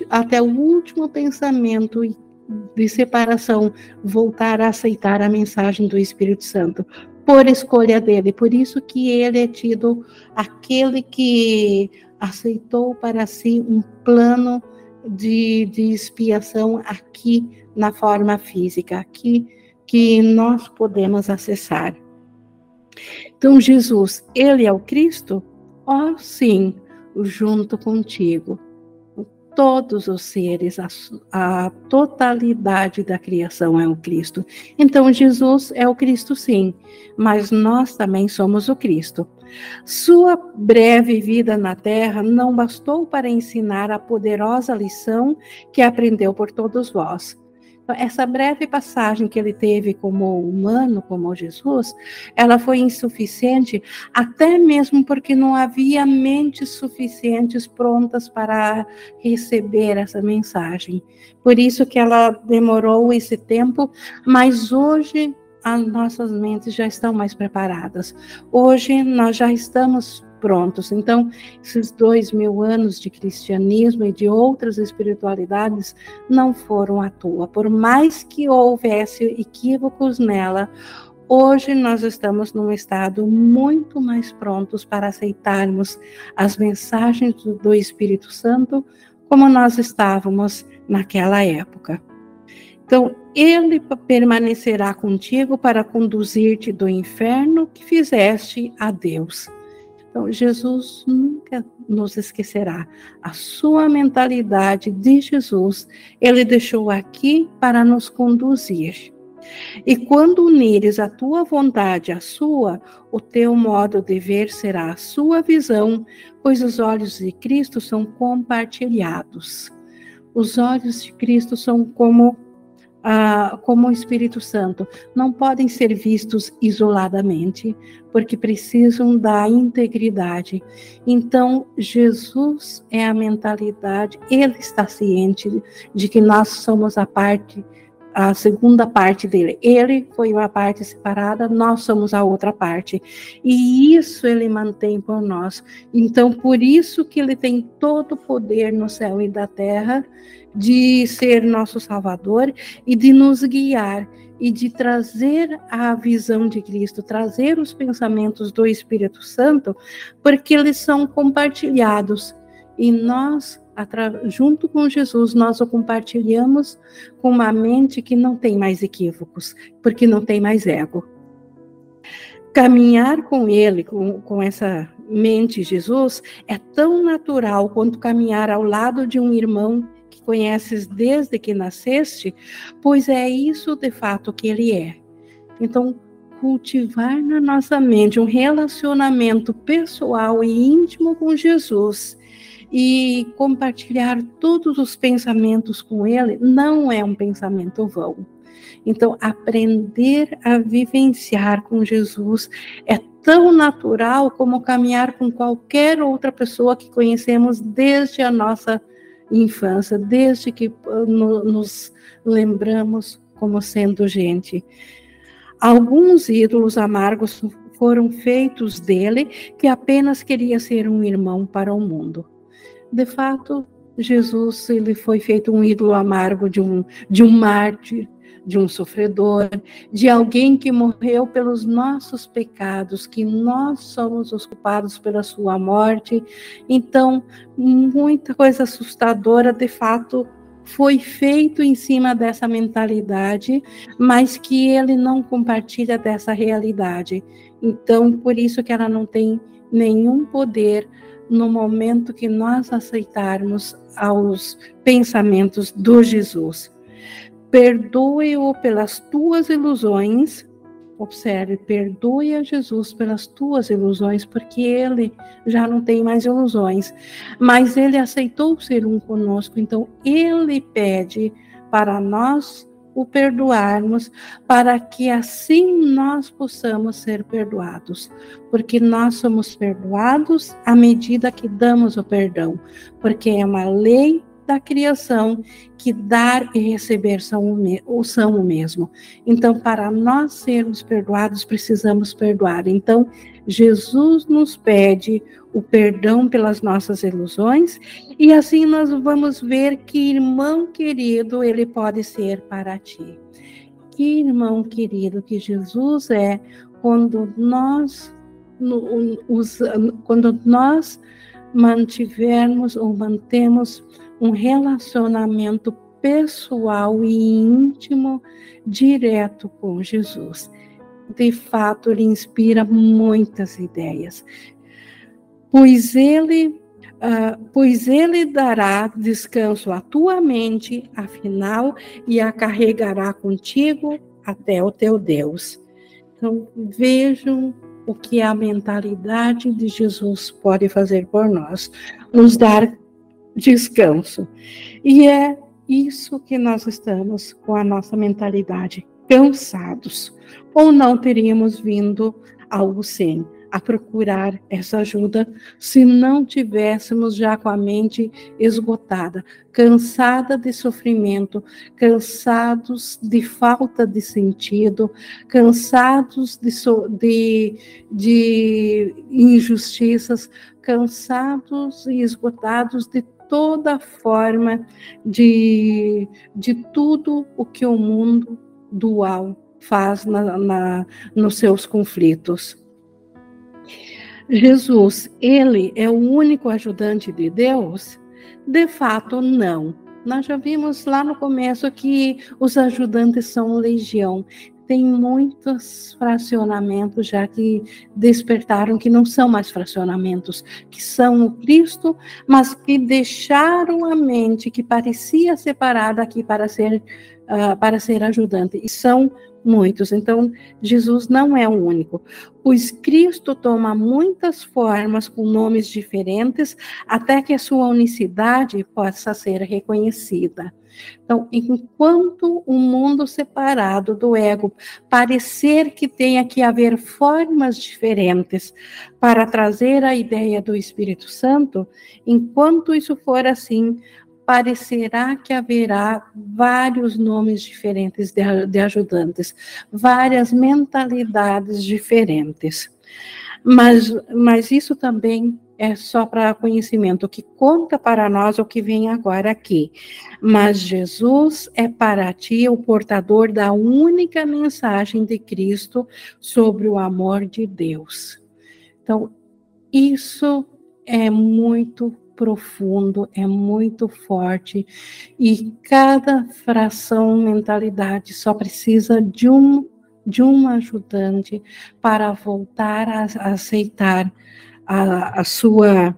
A: até o último pensamento de separação voltar a aceitar a mensagem do Espírito Santo por escolha dele. Por isso que ele é tido aquele que aceitou para si um plano de, de expiação aqui na forma física, aqui que nós podemos acessar. Então, Jesus, ele é o Cristo? Oh, sim, junto contigo. Todos os seres, a, a totalidade da criação é o Cristo. Então, Jesus é o Cristo, sim, mas nós também somos o Cristo. Sua breve vida na Terra não bastou para ensinar a poderosa lição que aprendeu por todos vós. Essa breve passagem que ele teve como humano, como Jesus, ela foi insuficiente, até mesmo porque não havia mentes suficientes prontas para receber essa mensagem. Por isso que ela demorou esse tempo, mas hoje as nossas mentes já estão mais preparadas. Hoje nós já estamos prontos. Então, esses dois mil anos de cristianismo e de outras espiritualidades não foram à toa. Por mais que houvesse equívocos nela, hoje nós estamos num estado muito mais prontos para aceitarmos as mensagens do Espírito Santo como nós estávamos naquela época. Então, ele permanecerá contigo para conduzir-te do inferno que fizeste a Deus. Então, Jesus nunca nos esquecerá. A sua mentalidade de Jesus, ele deixou aqui para nos conduzir. E quando unires a tua vontade à sua, o teu modo de ver será a sua visão, pois os olhos de Cristo são compartilhados. Os olhos de Cristo são como ah, como o Espírito Santo, não podem ser vistos isoladamente, porque precisam da integridade. Então, Jesus é a mentalidade, ele está ciente de que nós somos a parte a segunda parte dele. Ele foi uma parte separada, nós somos a outra parte. E isso ele mantém por nós. Então, por isso que ele tem todo o poder no céu e da terra de ser nosso Salvador e de nos guiar e de trazer a visão de Cristo, trazer os pensamentos do Espírito Santo, porque eles são compartilhados e nós junto com Jesus, nós o compartilhamos com uma mente que não tem mais equívocos, porque não tem mais ego. Caminhar com ele, com, com essa mente Jesus, é tão natural quanto caminhar ao lado de um irmão conheces desde que nasceste, pois é isso de fato que ele é. Então, cultivar na nossa mente um relacionamento pessoal e íntimo com Jesus e compartilhar todos os pensamentos com ele não é um pensamento vão. Então, aprender a vivenciar com Jesus é tão natural como caminhar com qualquer outra pessoa que conhecemos desde a nossa infância, desde que uh, nos lembramos como sendo gente. Alguns ídolos amargos foram feitos dele que apenas queria ser um irmão para o mundo de fato, Jesus ele foi feito um ídolo amargo de um, de um mártir, de um sofredor, de alguém que morreu pelos nossos pecados, que nós somos os culpados pela sua morte. Então, muita coisa assustadora, de fato, foi feito em cima dessa mentalidade, mas que ele não compartilha dessa realidade. Então, por isso que ela não tem nenhum poder no momento que nós aceitarmos aos pensamentos do Jesus. Perdoe-o pelas tuas ilusões. Observe, perdoe a Jesus pelas tuas ilusões, porque ele já não tem mais ilusões, mas ele aceitou ser um conosco, então ele pede para nós o perdoarmos, para que assim nós possamos ser perdoados, porque nós somos perdoados à medida que damos o perdão, porque é uma lei da criação que dar e receber são o, são o mesmo. Então, para nós sermos perdoados, precisamos perdoar. Então, Jesus nos pede o perdão pelas nossas ilusões, e assim nós vamos ver que irmão querido ele pode ser para ti. Que irmão querido que Jesus é quando nós quando nós mantivermos ou mantemos um relacionamento pessoal e íntimo direto com Jesus. De fato, ele inspira muitas ideias pois ele, uh, pois ele dará descanso à tua mente, afinal, e a carregará contigo até o teu Deus. Então, vejam o que a mentalidade de Jesus pode fazer por nós, nos dar descanso. E é isso que nós estamos com a nossa mentalidade, cansados, ou não teríamos vindo ao sem a procurar essa ajuda se não tivéssemos já com a mente esgotada, cansada de sofrimento, cansados de falta de sentido, cansados de, de, de injustiças, cansados e esgotados de toda forma de, de tudo o que o mundo dual faz na, na, nos seus conflitos. Jesus, ele é o único ajudante de Deus? De fato, não. Nós já vimos lá no começo que os ajudantes são legião. Tem muitos fracionamentos já que despertaram que não são mais fracionamentos, que são o Cristo, mas que deixaram a mente que parecia separada aqui para ser uh, para ser ajudante. E são muitos. Então, Jesus não é o único, pois Cristo toma muitas formas com nomes diferentes até que a sua unicidade possa ser reconhecida. Então, enquanto o um mundo separado do ego parecer que tenha que haver formas diferentes para trazer a ideia do Espírito Santo, enquanto isso for assim, parecerá que haverá vários nomes diferentes de, de ajudantes, várias mentalidades diferentes. Mas, mas isso também é só para conhecimento. O que conta para nós é o que vem agora aqui. Mas Jesus é para ti o portador da única mensagem de Cristo sobre o amor de Deus. Então, isso é muito profundo, é muito forte e cada fração mentalidade só precisa de um de um ajudante para voltar a, aceitar a, a, sua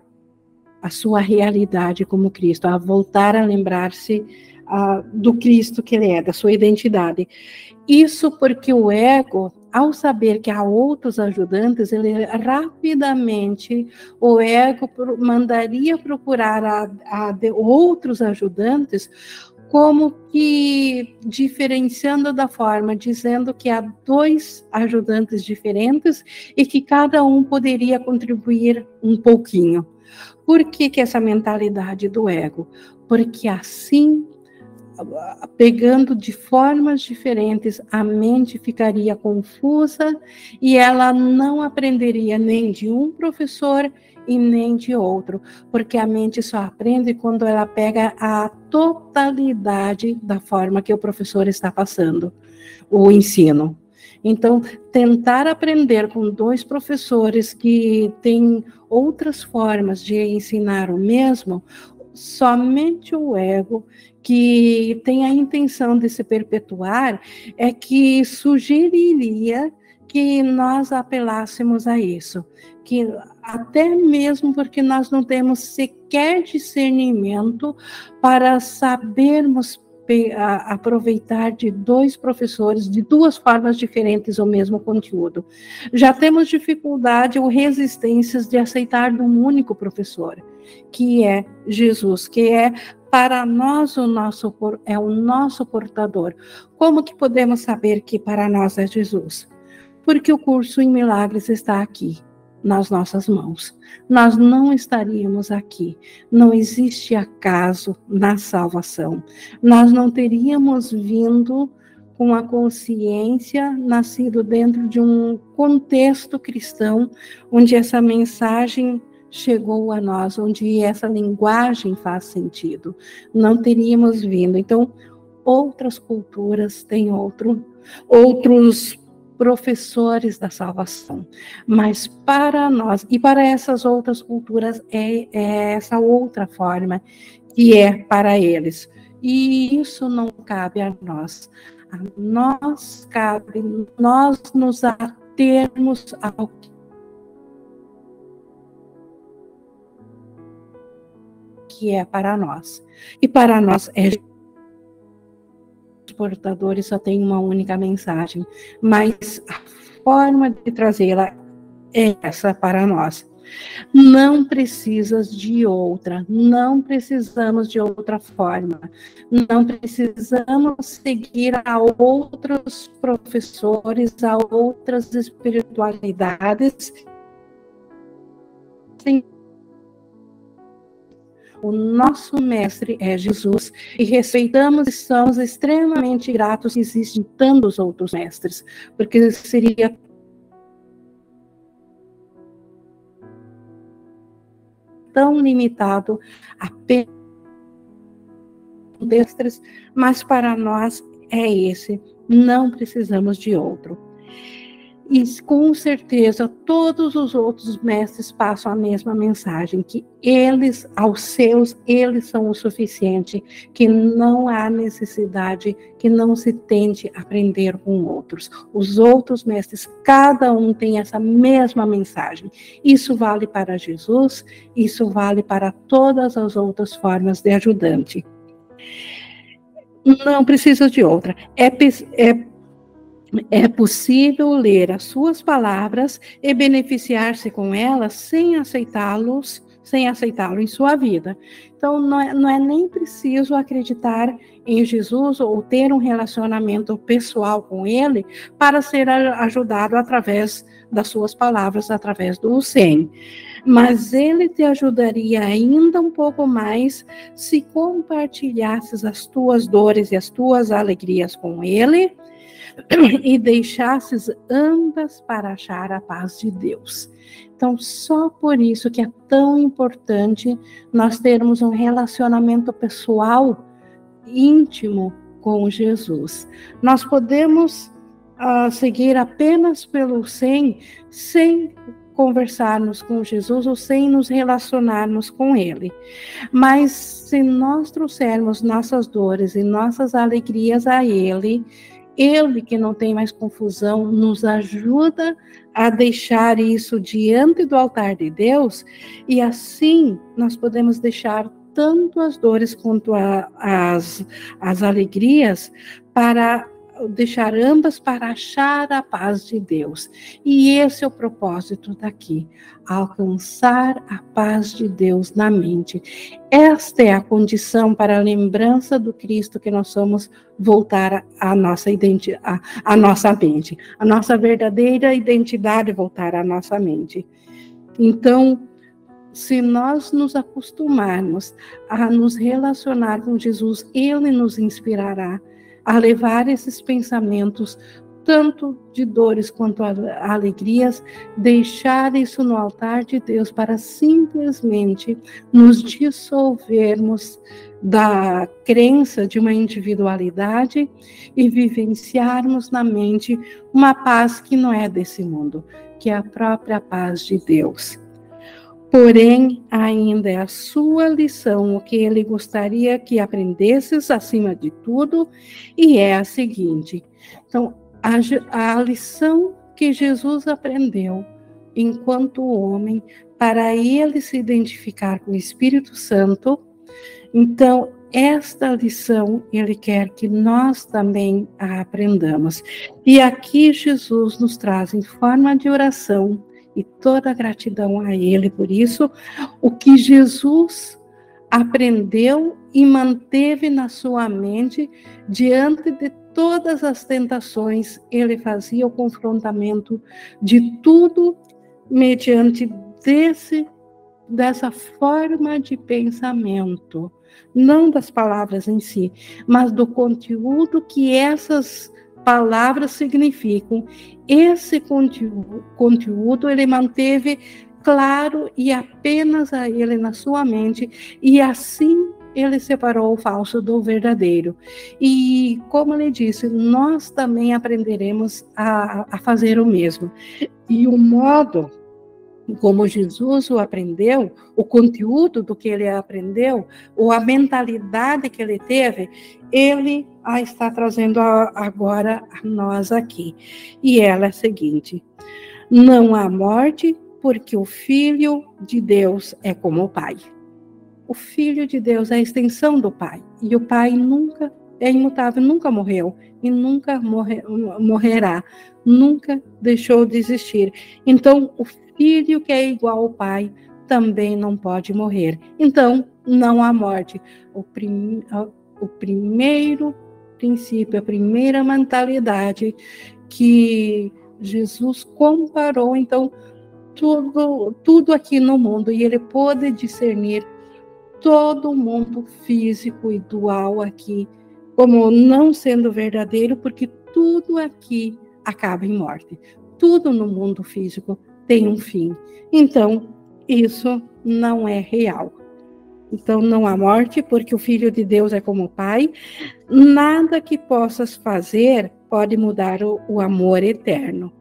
A: a sua realidade como Cristo, a voltar a lembrar-se uh, do Cristo que ele é, da sua identidade. Isso porque o ego, ao saber que há outros ajudantes, ele rapidamente, o ego mandaria procurar a, a outros ajudantes como que diferenciando da forma, dizendo que há dois ajudantes diferentes e que cada um poderia contribuir um pouquinho. Por que, que essa mentalidade do ego? Porque assim, pegando de formas diferentes, a mente ficaria confusa e ela não aprenderia nem de um professor e nem de outro, porque a mente só aprende quando ela pega a totalidade da forma que o professor está passando o ensino. Então, tentar aprender com dois professores que têm outras formas de ensinar o mesmo, somente o ego que tem a intenção de se perpetuar é que sugeriria que nós apelássemos a isso, que até mesmo porque nós não temos sequer discernimento para sabermos aproveitar de dois professores de duas formas diferentes o mesmo conteúdo. Já temos dificuldade ou resistências de aceitar de um único professor, que é Jesus, que é para nós o nosso é o nosso portador. Como que podemos saber que para nós é Jesus? Porque o curso em milagres está aqui nas nossas mãos. Nós não estaríamos aqui. Não existe acaso na salvação. Nós não teríamos vindo com a consciência nascido dentro de um contexto cristão onde essa mensagem chegou a nós, onde essa linguagem faz sentido. Não teríamos vindo. Então, outras culturas têm outro, outros professores da salvação. Mas para nós e para essas outras culturas é, é essa outra forma que é para eles. E isso não cabe a nós. A nós cabe nós nos atermos ao que é para nós. E para nós é portadores só tem uma única mensagem, mas a forma de trazê-la é essa para nós. Não precisas de outra, não precisamos de outra forma, não precisamos seguir a outros professores, a outras espiritualidades. Sim o nosso mestre é Jesus e respeitamos e somos extremamente gratos que existem tantos outros mestres, porque seria tão limitado apenas destres, mas para nós é esse, não precisamos de outro. E com certeza todos os outros mestres passam a mesma mensagem, que eles, aos seus, eles são o suficiente, que não há necessidade, que não se tente aprender com outros. Os outros mestres, cada um tem essa mesma mensagem. Isso vale para Jesus, isso vale para todas as outras formas de ajudante. Não precisa de outra. É, é é possível ler as suas palavras e beneficiar-se com elas sem aceitá-los, sem aceitá-lo em sua vida. Então, não é, não é nem preciso acreditar em Jesus ou ter um relacionamento pessoal com ele para ser ajudado através das suas palavras, através do SEM. Mas ele te ajudaria ainda um pouco mais se compartilhasses as tuas dores e as tuas alegrias com ele e deixasses ambas para achar a paz de Deus. Então, só por isso que é tão importante nós termos um relacionamento pessoal íntimo com Jesus. Nós podemos uh, seguir apenas pelo sem, sem conversarmos com Jesus ou sem nos relacionarmos com Ele. Mas se nós trouxermos nossas dores e nossas alegrias a Ele, ele que não tem mais confusão nos ajuda a deixar isso diante do altar de Deus e assim nós podemos deixar tanto as dores quanto a, as, as alegrias para deixar ambas para achar a paz de Deus. E esse é o propósito daqui, alcançar a paz de Deus na mente. Esta é a condição para a lembrança do Cristo que nós somos voltar à nossa identidade, à nossa mente, a nossa verdadeira identidade voltar à nossa mente. Então, se nós nos acostumarmos a nos relacionar com Jesus, ele nos inspirará a levar esses pensamentos, tanto de dores quanto alegrias, deixar isso no altar de Deus para simplesmente nos dissolvermos da crença de uma individualidade e vivenciarmos na mente uma paz que não é desse mundo, que é a própria paz de Deus. Porém, ainda é a sua lição o que ele gostaria que aprendesses acima de tudo, e é a seguinte. Então, a, a lição que Jesus aprendeu enquanto homem, para ele se identificar com o Espírito Santo, então, esta lição ele quer que nós também a aprendamos. E aqui Jesus nos traz em forma de oração e toda a gratidão a Ele por isso, o que Jesus aprendeu e manteve na sua mente diante de todas as tentações, ele fazia o confrontamento de tudo mediante desse dessa forma de pensamento, não das palavras em si, mas do conteúdo que essas palavras significam. Esse conteúdo, conteúdo ele manteve claro e apenas a ele na sua mente, e assim ele separou o falso do verdadeiro. E, como ele disse, nós também aprenderemos a, a fazer o mesmo. E o modo como Jesus o aprendeu, o conteúdo do que ele aprendeu, ou a mentalidade que ele teve, ele a está trazendo agora a nós aqui. E ela é a seguinte: não há morte, porque o Filho de Deus é como o Pai. O Filho de Deus é a extensão do Pai, e o Pai nunca é imutável, nunca morreu e nunca morre, morrerá, nunca deixou de existir. Então, o filho que é igual ao pai também não pode morrer. Então, não há morte. O, prim, o primeiro princípio, a primeira mentalidade que Jesus comparou, então, tudo, tudo aqui no mundo, e ele pôde discernir todo o mundo físico e dual aqui como não sendo verdadeiro, porque tudo aqui acaba em morte. Tudo no mundo físico tem um fim. Então, isso não é real. Então, não há morte, porque o Filho de Deus é como o Pai. Nada que possas fazer pode mudar o, o amor eterno.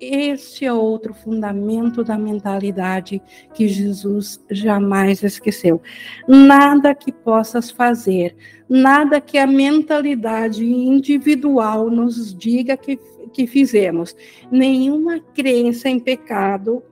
A: Este é outro fundamento da mentalidade que Jesus jamais esqueceu. Nada que possas fazer, nada que a mentalidade individual nos diga que que fizemos. Nenhuma crença em pecado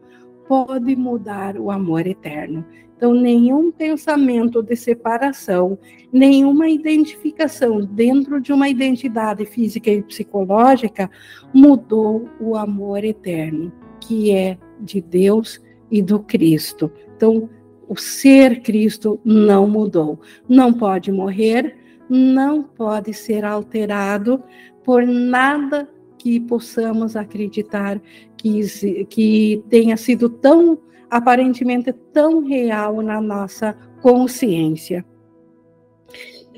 A: pode mudar o amor eterno. Então, nenhum pensamento de separação, nenhuma identificação dentro de uma identidade física e psicológica mudou o amor eterno, que é de Deus e do Cristo. Então, o ser Cristo não mudou. Não pode morrer, não pode ser alterado por nada que possamos acreditar que, que tenha sido tão aparentemente tão real na nossa consciência.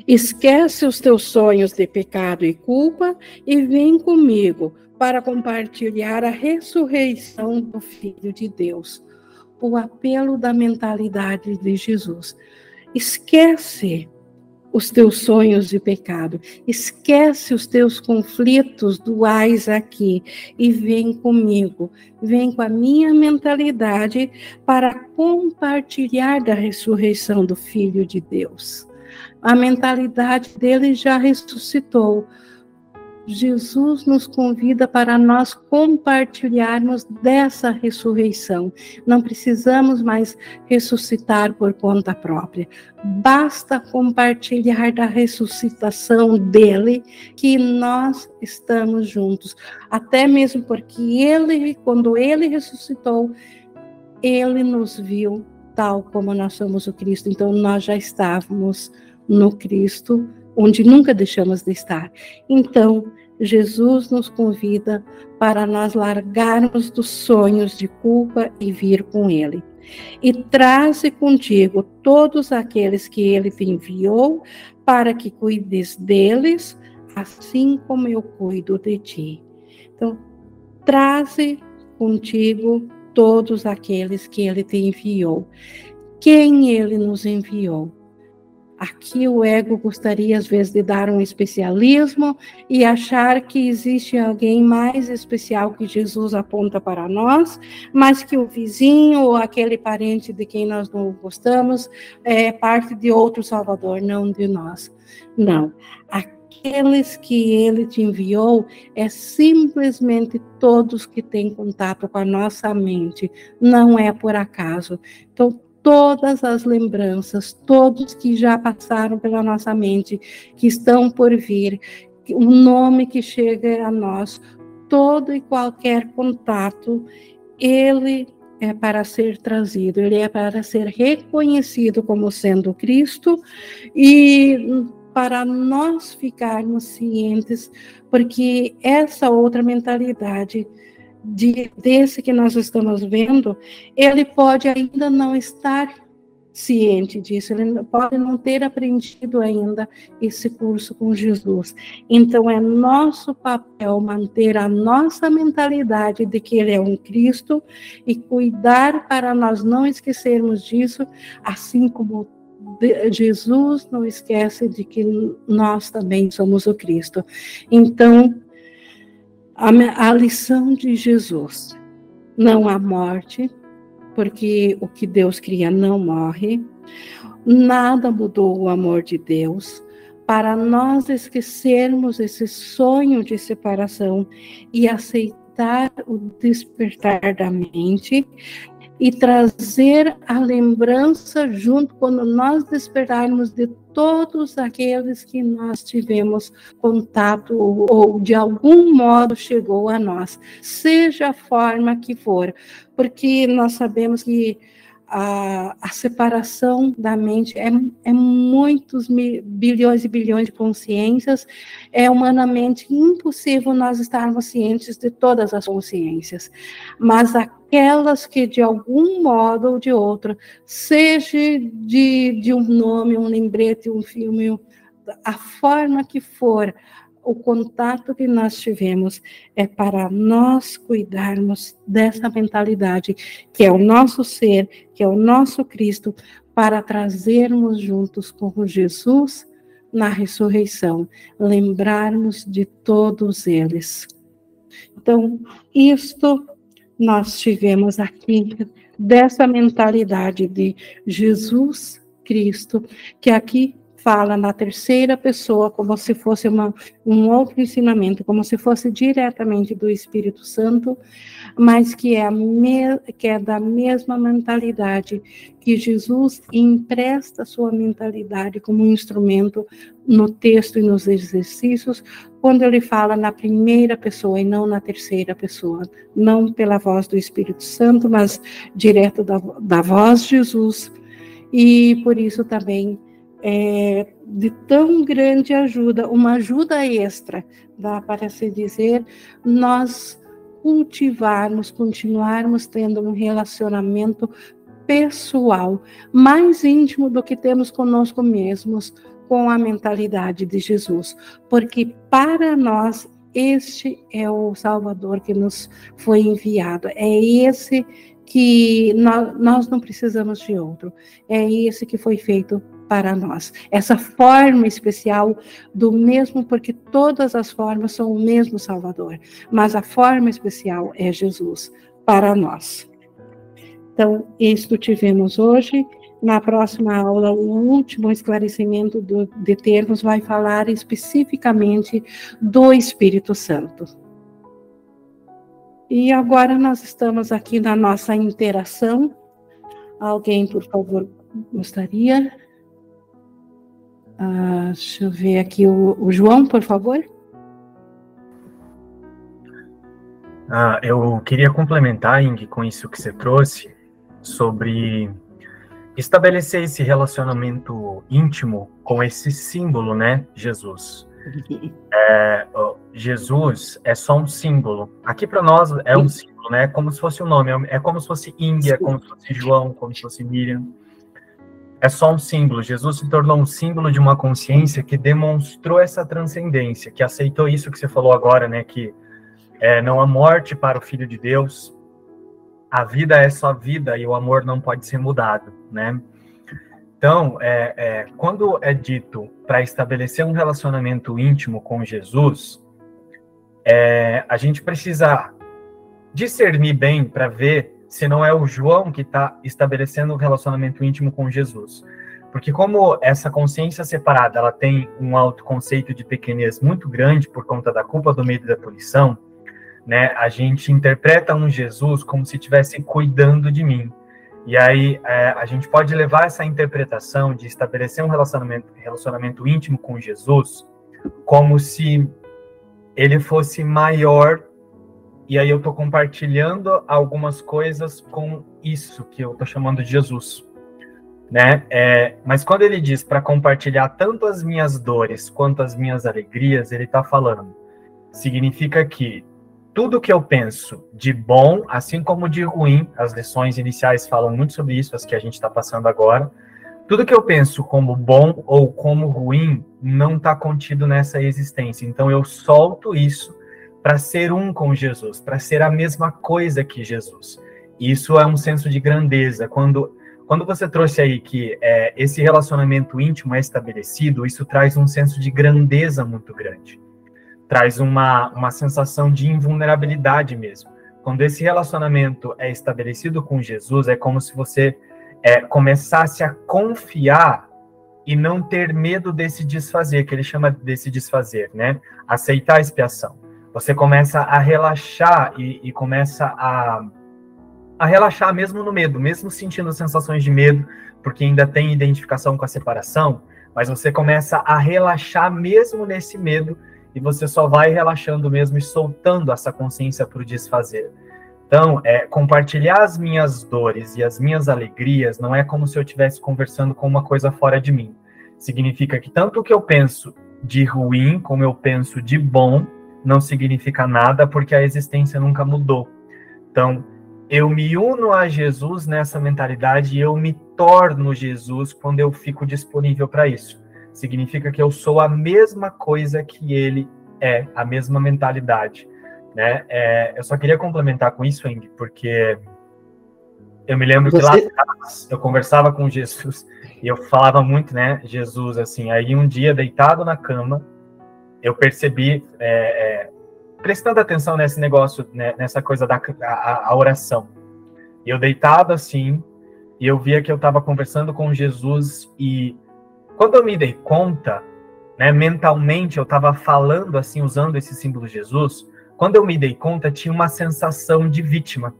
A: Esquece os teus sonhos de pecado e culpa e vem comigo para compartilhar a ressurreição do Filho de Deus. O apelo da mentalidade de Jesus. Esquece os teus sonhos de pecado. Esquece os teus conflitos duais aqui e vem comigo. Vem com a minha mentalidade para compartilhar da ressurreição do Filho de Deus. A mentalidade dele já ressuscitou. Jesus nos convida para nós compartilharmos dessa ressurreição. Não precisamos mais ressuscitar por conta própria. Basta compartilhar da ressuscitação dele que nós estamos juntos. Até mesmo porque ele, quando ele ressuscitou, ele nos viu tal como nós somos o Cristo. Então nós já estávamos no Cristo onde nunca deixamos de estar. Então, Jesus nos convida para nós largarmos dos sonhos de culpa e vir com Ele. E traze contigo todos aqueles que Ele te enviou, para que cuides deles, assim como eu cuido de ti. Então, traze contigo todos aqueles que Ele te enviou. Quem Ele nos enviou? Aqui o ego gostaria, às vezes, de dar um especialismo e achar que existe alguém mais especial que Jesus aponta para nós, mas que o vizinho ou aquele parente de quem nós não gostamos é parte de outro Salvador, não de nós. Não. Aqueles que ele te enviou é simplesmente todos que têm contato com a nossa mente, não é por acaso. Então, todas as lembranças, todos que já passaram pela nossa mente, que estão por vir, o nome que chega a nós, todo e qualquer contato, ele é para ser trazido, ele é para ser reconhecido como sendo Cristo e para nós ficarmos cientes, porque essa outra mentalidade de, desse que nós estamos vendo, ele pode ainda não estar ciente disso, ele pode não ter aprendido ainda esse curso com Jesus. Então é nosso papel manter a nossa mentalidade de que ele é um Cristo e cuidar para nós não esquecermos disso, assim como Jesus não esquece de que nós também somos o Cristo. Então, a, a lição de Jesus. Não há morte, porque o que Deus cria não morre. Nada mudou o amor de Deus para nós esquecermos esse sonho de separação e aceitar o despertar da mente e trazer a lembrança junto quando nós despertarmos de todos aqueles que nós tivemos contato ou, de algum modo chegou a nós, seja a forma que for, porque nós sabemos que a, a, separação da mente é, é muitos bilhões e bilhões de consciências, é humanamente impossível nós estarmos cientes de todas as consciências, mas aquelas que de algum modo ou de outro, seja de, de um nome, um lembrete, um filme, a forma que for, o contato que nós tivemos é para nós cuidarmos dessa mentalidade, que é o nosso ser, que é o nosso Cristo, para trazermos juntos com Jesus na ressurreição, lembrarmos de todos eles. Então, isto nós tivemos aqui dessa mentalidade de Jesus Cristo, que aqui fala na terceira pessoa como se fosse uma, um outro ensinamento, como se fosse diretamente do Espírito Santo, mas que é, me, que é da mesma mentalidade que Jesus empresta sua mentalidade como um instrumento no texto e nos exercícios, quando ele fala na primeira pessoa e não na terceira pessoa, não pela voz do Espírito Santo, mas direto da, da voz de Jesus. E por isso também é de tão grande ajuda, uma ajuda extra, dá para se dizer, nós cultivarmos, continuarmos tendo um relacionamento pessoal, mais íntimo do que temos conosco mesmos, com a mentalidade de Jesus, porque para nós este é o Salvador que nos foi enviado, é esse que nós, nós não precisamos de outro, é esse que foi feito para nós. Essa forma especial do mesmo, porque todas as formas são o mesmo Salvador, mas a forma especial é Jesus para nós. Então, isto tivemos hoje. Na próxima aula, o último esclarecimento do, de termos vai falar especificamente do Espírito Santo. E agora nós estamos aqui na nossa interação. Alguém, por favor, gostaria? Ah, deixa eu ver aqui o, o João, por favor.
B: Ah, eu queria complementar, Ing, com isso que você trouxe, sobre estabelecer esse relacionamento íntimo com esse símbolo, né, Jesus. É, Jesus é só um símbolo. Aqui para nós é um símbolo, né? É como se fosse um nome. É como se fosse Índia, é como se fosse João, como se fosse Miriam é só um símbolo. Jesus se tornou um símbolo de uma consciência que demonstrou essa transcendência, que aceitou isso que você falou agora, né? Que é, não há morte para o Filho de Deus, a vida é só vida e o amor não pode ser mudado, né? Então, é, é, quando é dito para estabelecer um relacionamento íntimo com Jesus, é, a gente precisa discernir bem para ver se não é o João que está estabelecendo um relacionamento íntimo com Jesus. Porque como essa consciência separada, ela tem um autoconceito de pequenez muito grande por conta da culpa, do medo e da punição, né? A gente interpreta um Jesus como se estivesse cuidando de mim. E aí é, a gente pode levar essa interpretação de estabelecer um relacionamento, relacionamento íntimo com Jesus como se ele fosse maior e aí eu estou compartilhando algumas coisas com isso que eu estou chamando de Jesus. Né? É, mas quando ele diz para compartilhar tanto as minhas dores quanto as minhas alegrias, ele está falando. Significa que tudo que eu penso de bom, assim como de ruim, as lições iniciais falam muito sobre isso, as que a gente está passando agora. Tudo que eu penso como bom ou como ruim não está contido nessa existência. Então eu solto isso para ser um com Jesus, para ser a mesma coisa que Jesus. Isso é um senso de grandeza. Quando, quando você trouxe aí que é, esse relacionamento íntimo é estabelecido, isso traz um senso de grandeza muito grande. Traz uma, uma sensação de invulnerabilidade mesmo. Quando esse relacionamento é estabelecido com Jesus, é como se você é, começasse a confiar e não ter medo desse desfazer, que ele chama desse desfazer, né? Aceitar a expiação você começa a relaxar e, e começa a, a relaxar mesmo no medo, mesmo sentindo sensações de medo, porque ainda tem identificação com a separação, mas você começa a relaxar mesmo nesse medo e você só vai relaxando mesmo e soltando essa consciência para o desfazer. Então, é, compartilhar as minhas dores e as minhas alegrias não é como se eu estivesse conversando com uma coisa fora de mim. Significa que tanto o que eu penso de ruim como eu penso de bom, não significa nada porque a existência nunca mudou. Então, eu me uno a Jesus nessa mentalidade e eu me torno Jesus quando eu fico disponível para isso. Significa que eu sou a mesma coisa que ele é, a mesma mentalidade. Né? É, eu só queria complementar com isso, Eng, porque eu me lembro Você... que lá atrás eu conversava com Jesus e eu falava muito, né, Jesus, assim. Aí um dia, deitado na cama, eu percebi, é, é, prestando atenção nesse negócio, né, nessa coisa da a, a oração. E eu deitado assim, e eu via que eu estava conversando com Jesus, e quando eu me dei conta, né, mentalmente eu estava falando assim, usando esse símbolo Jesus, quando eu me dei conta, tinha uma sensação de vítima.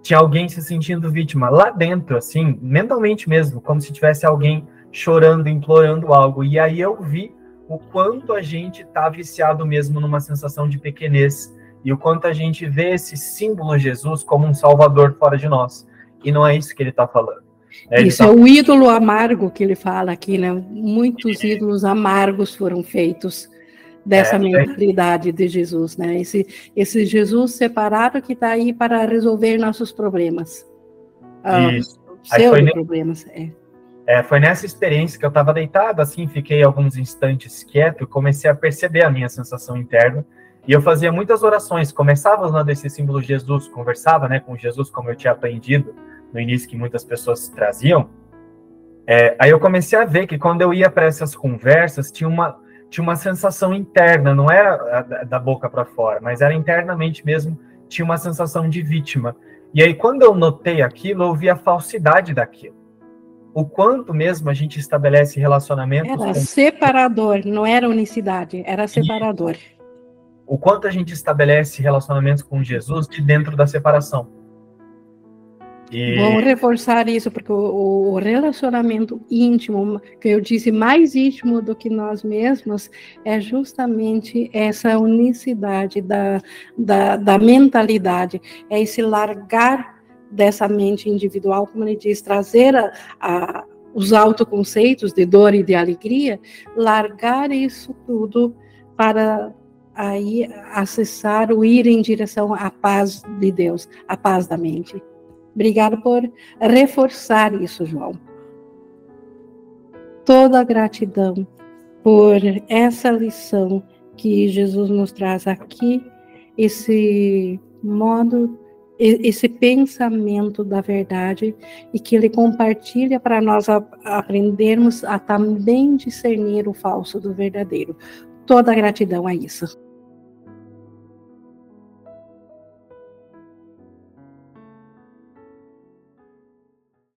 B: Tinha alguém se sentindo vítima lá dentro, assim, mentalmente mesmo, como se tivesse alguém chorando, implorando algo. E aí eu vi o quanto a gente está viciado mesmo numa sensação de pequenez e o quanto a gente vê esse símbolo Jesus como um salvador fora de nós. E não é isso que ele está falando.
A: É, Isso tá... é o ídolo amargo que ele fala aqui, né? Muitos ídolos amargos foram feitos dessa é, mentalidade de Jesus, né? Esse, esse Jesus separado que está aí para resolver nossos problemas.
B: Ah. Seus problemas, é. É, foi nessa experiência que eu estava deitado, assim, fiquei alguns instantes quieto e comecei a perceber a minha sensação interna. E eu fazia muitas orações, começava usando esse símbolo Jesus, conversava né, com Jesus, como eu tinha aprendido no início, que muitas pessoas traziam. É, aí eu comecei a ver que quando eu ia para essas conversas, tinha uma, tinha uma sensação interna, não era da boca para fora, mas era internamente mesmo, tinha uma sensação de vítima. E aí, quando eu notei aquilo, eu vi a falsidade daquilo o quanto mesmo a gente estabelece relacionamentos.
A: Era com... separador, não era unicidade, era separador. E
B: o quanto a gente estabelece relacionamentos com Jesus de dentro da separação.
A: E... Vou reforçar isso, porque o, o, relacionamento íntimo, que eu disse mais íntimo do que nós mesmos, é justamente essa unicidade da, da, da mentalidade, é esse largar dessa mente individual, como ele diz, trazer a, a, os autoconceitos de dor e de alegria, largar isso tudo para aí acessar o ir em direção à paz de Deus, à paz da mente. Obrigado por reforçar isso, João. Toda gratidão por essa lição que Jesus nos traz aqui, esse modo esse pensamento da verdade e que ele compartilha para nós aprendermos a também discernir o falso do verdadeiro. Toda a gratidão a isso.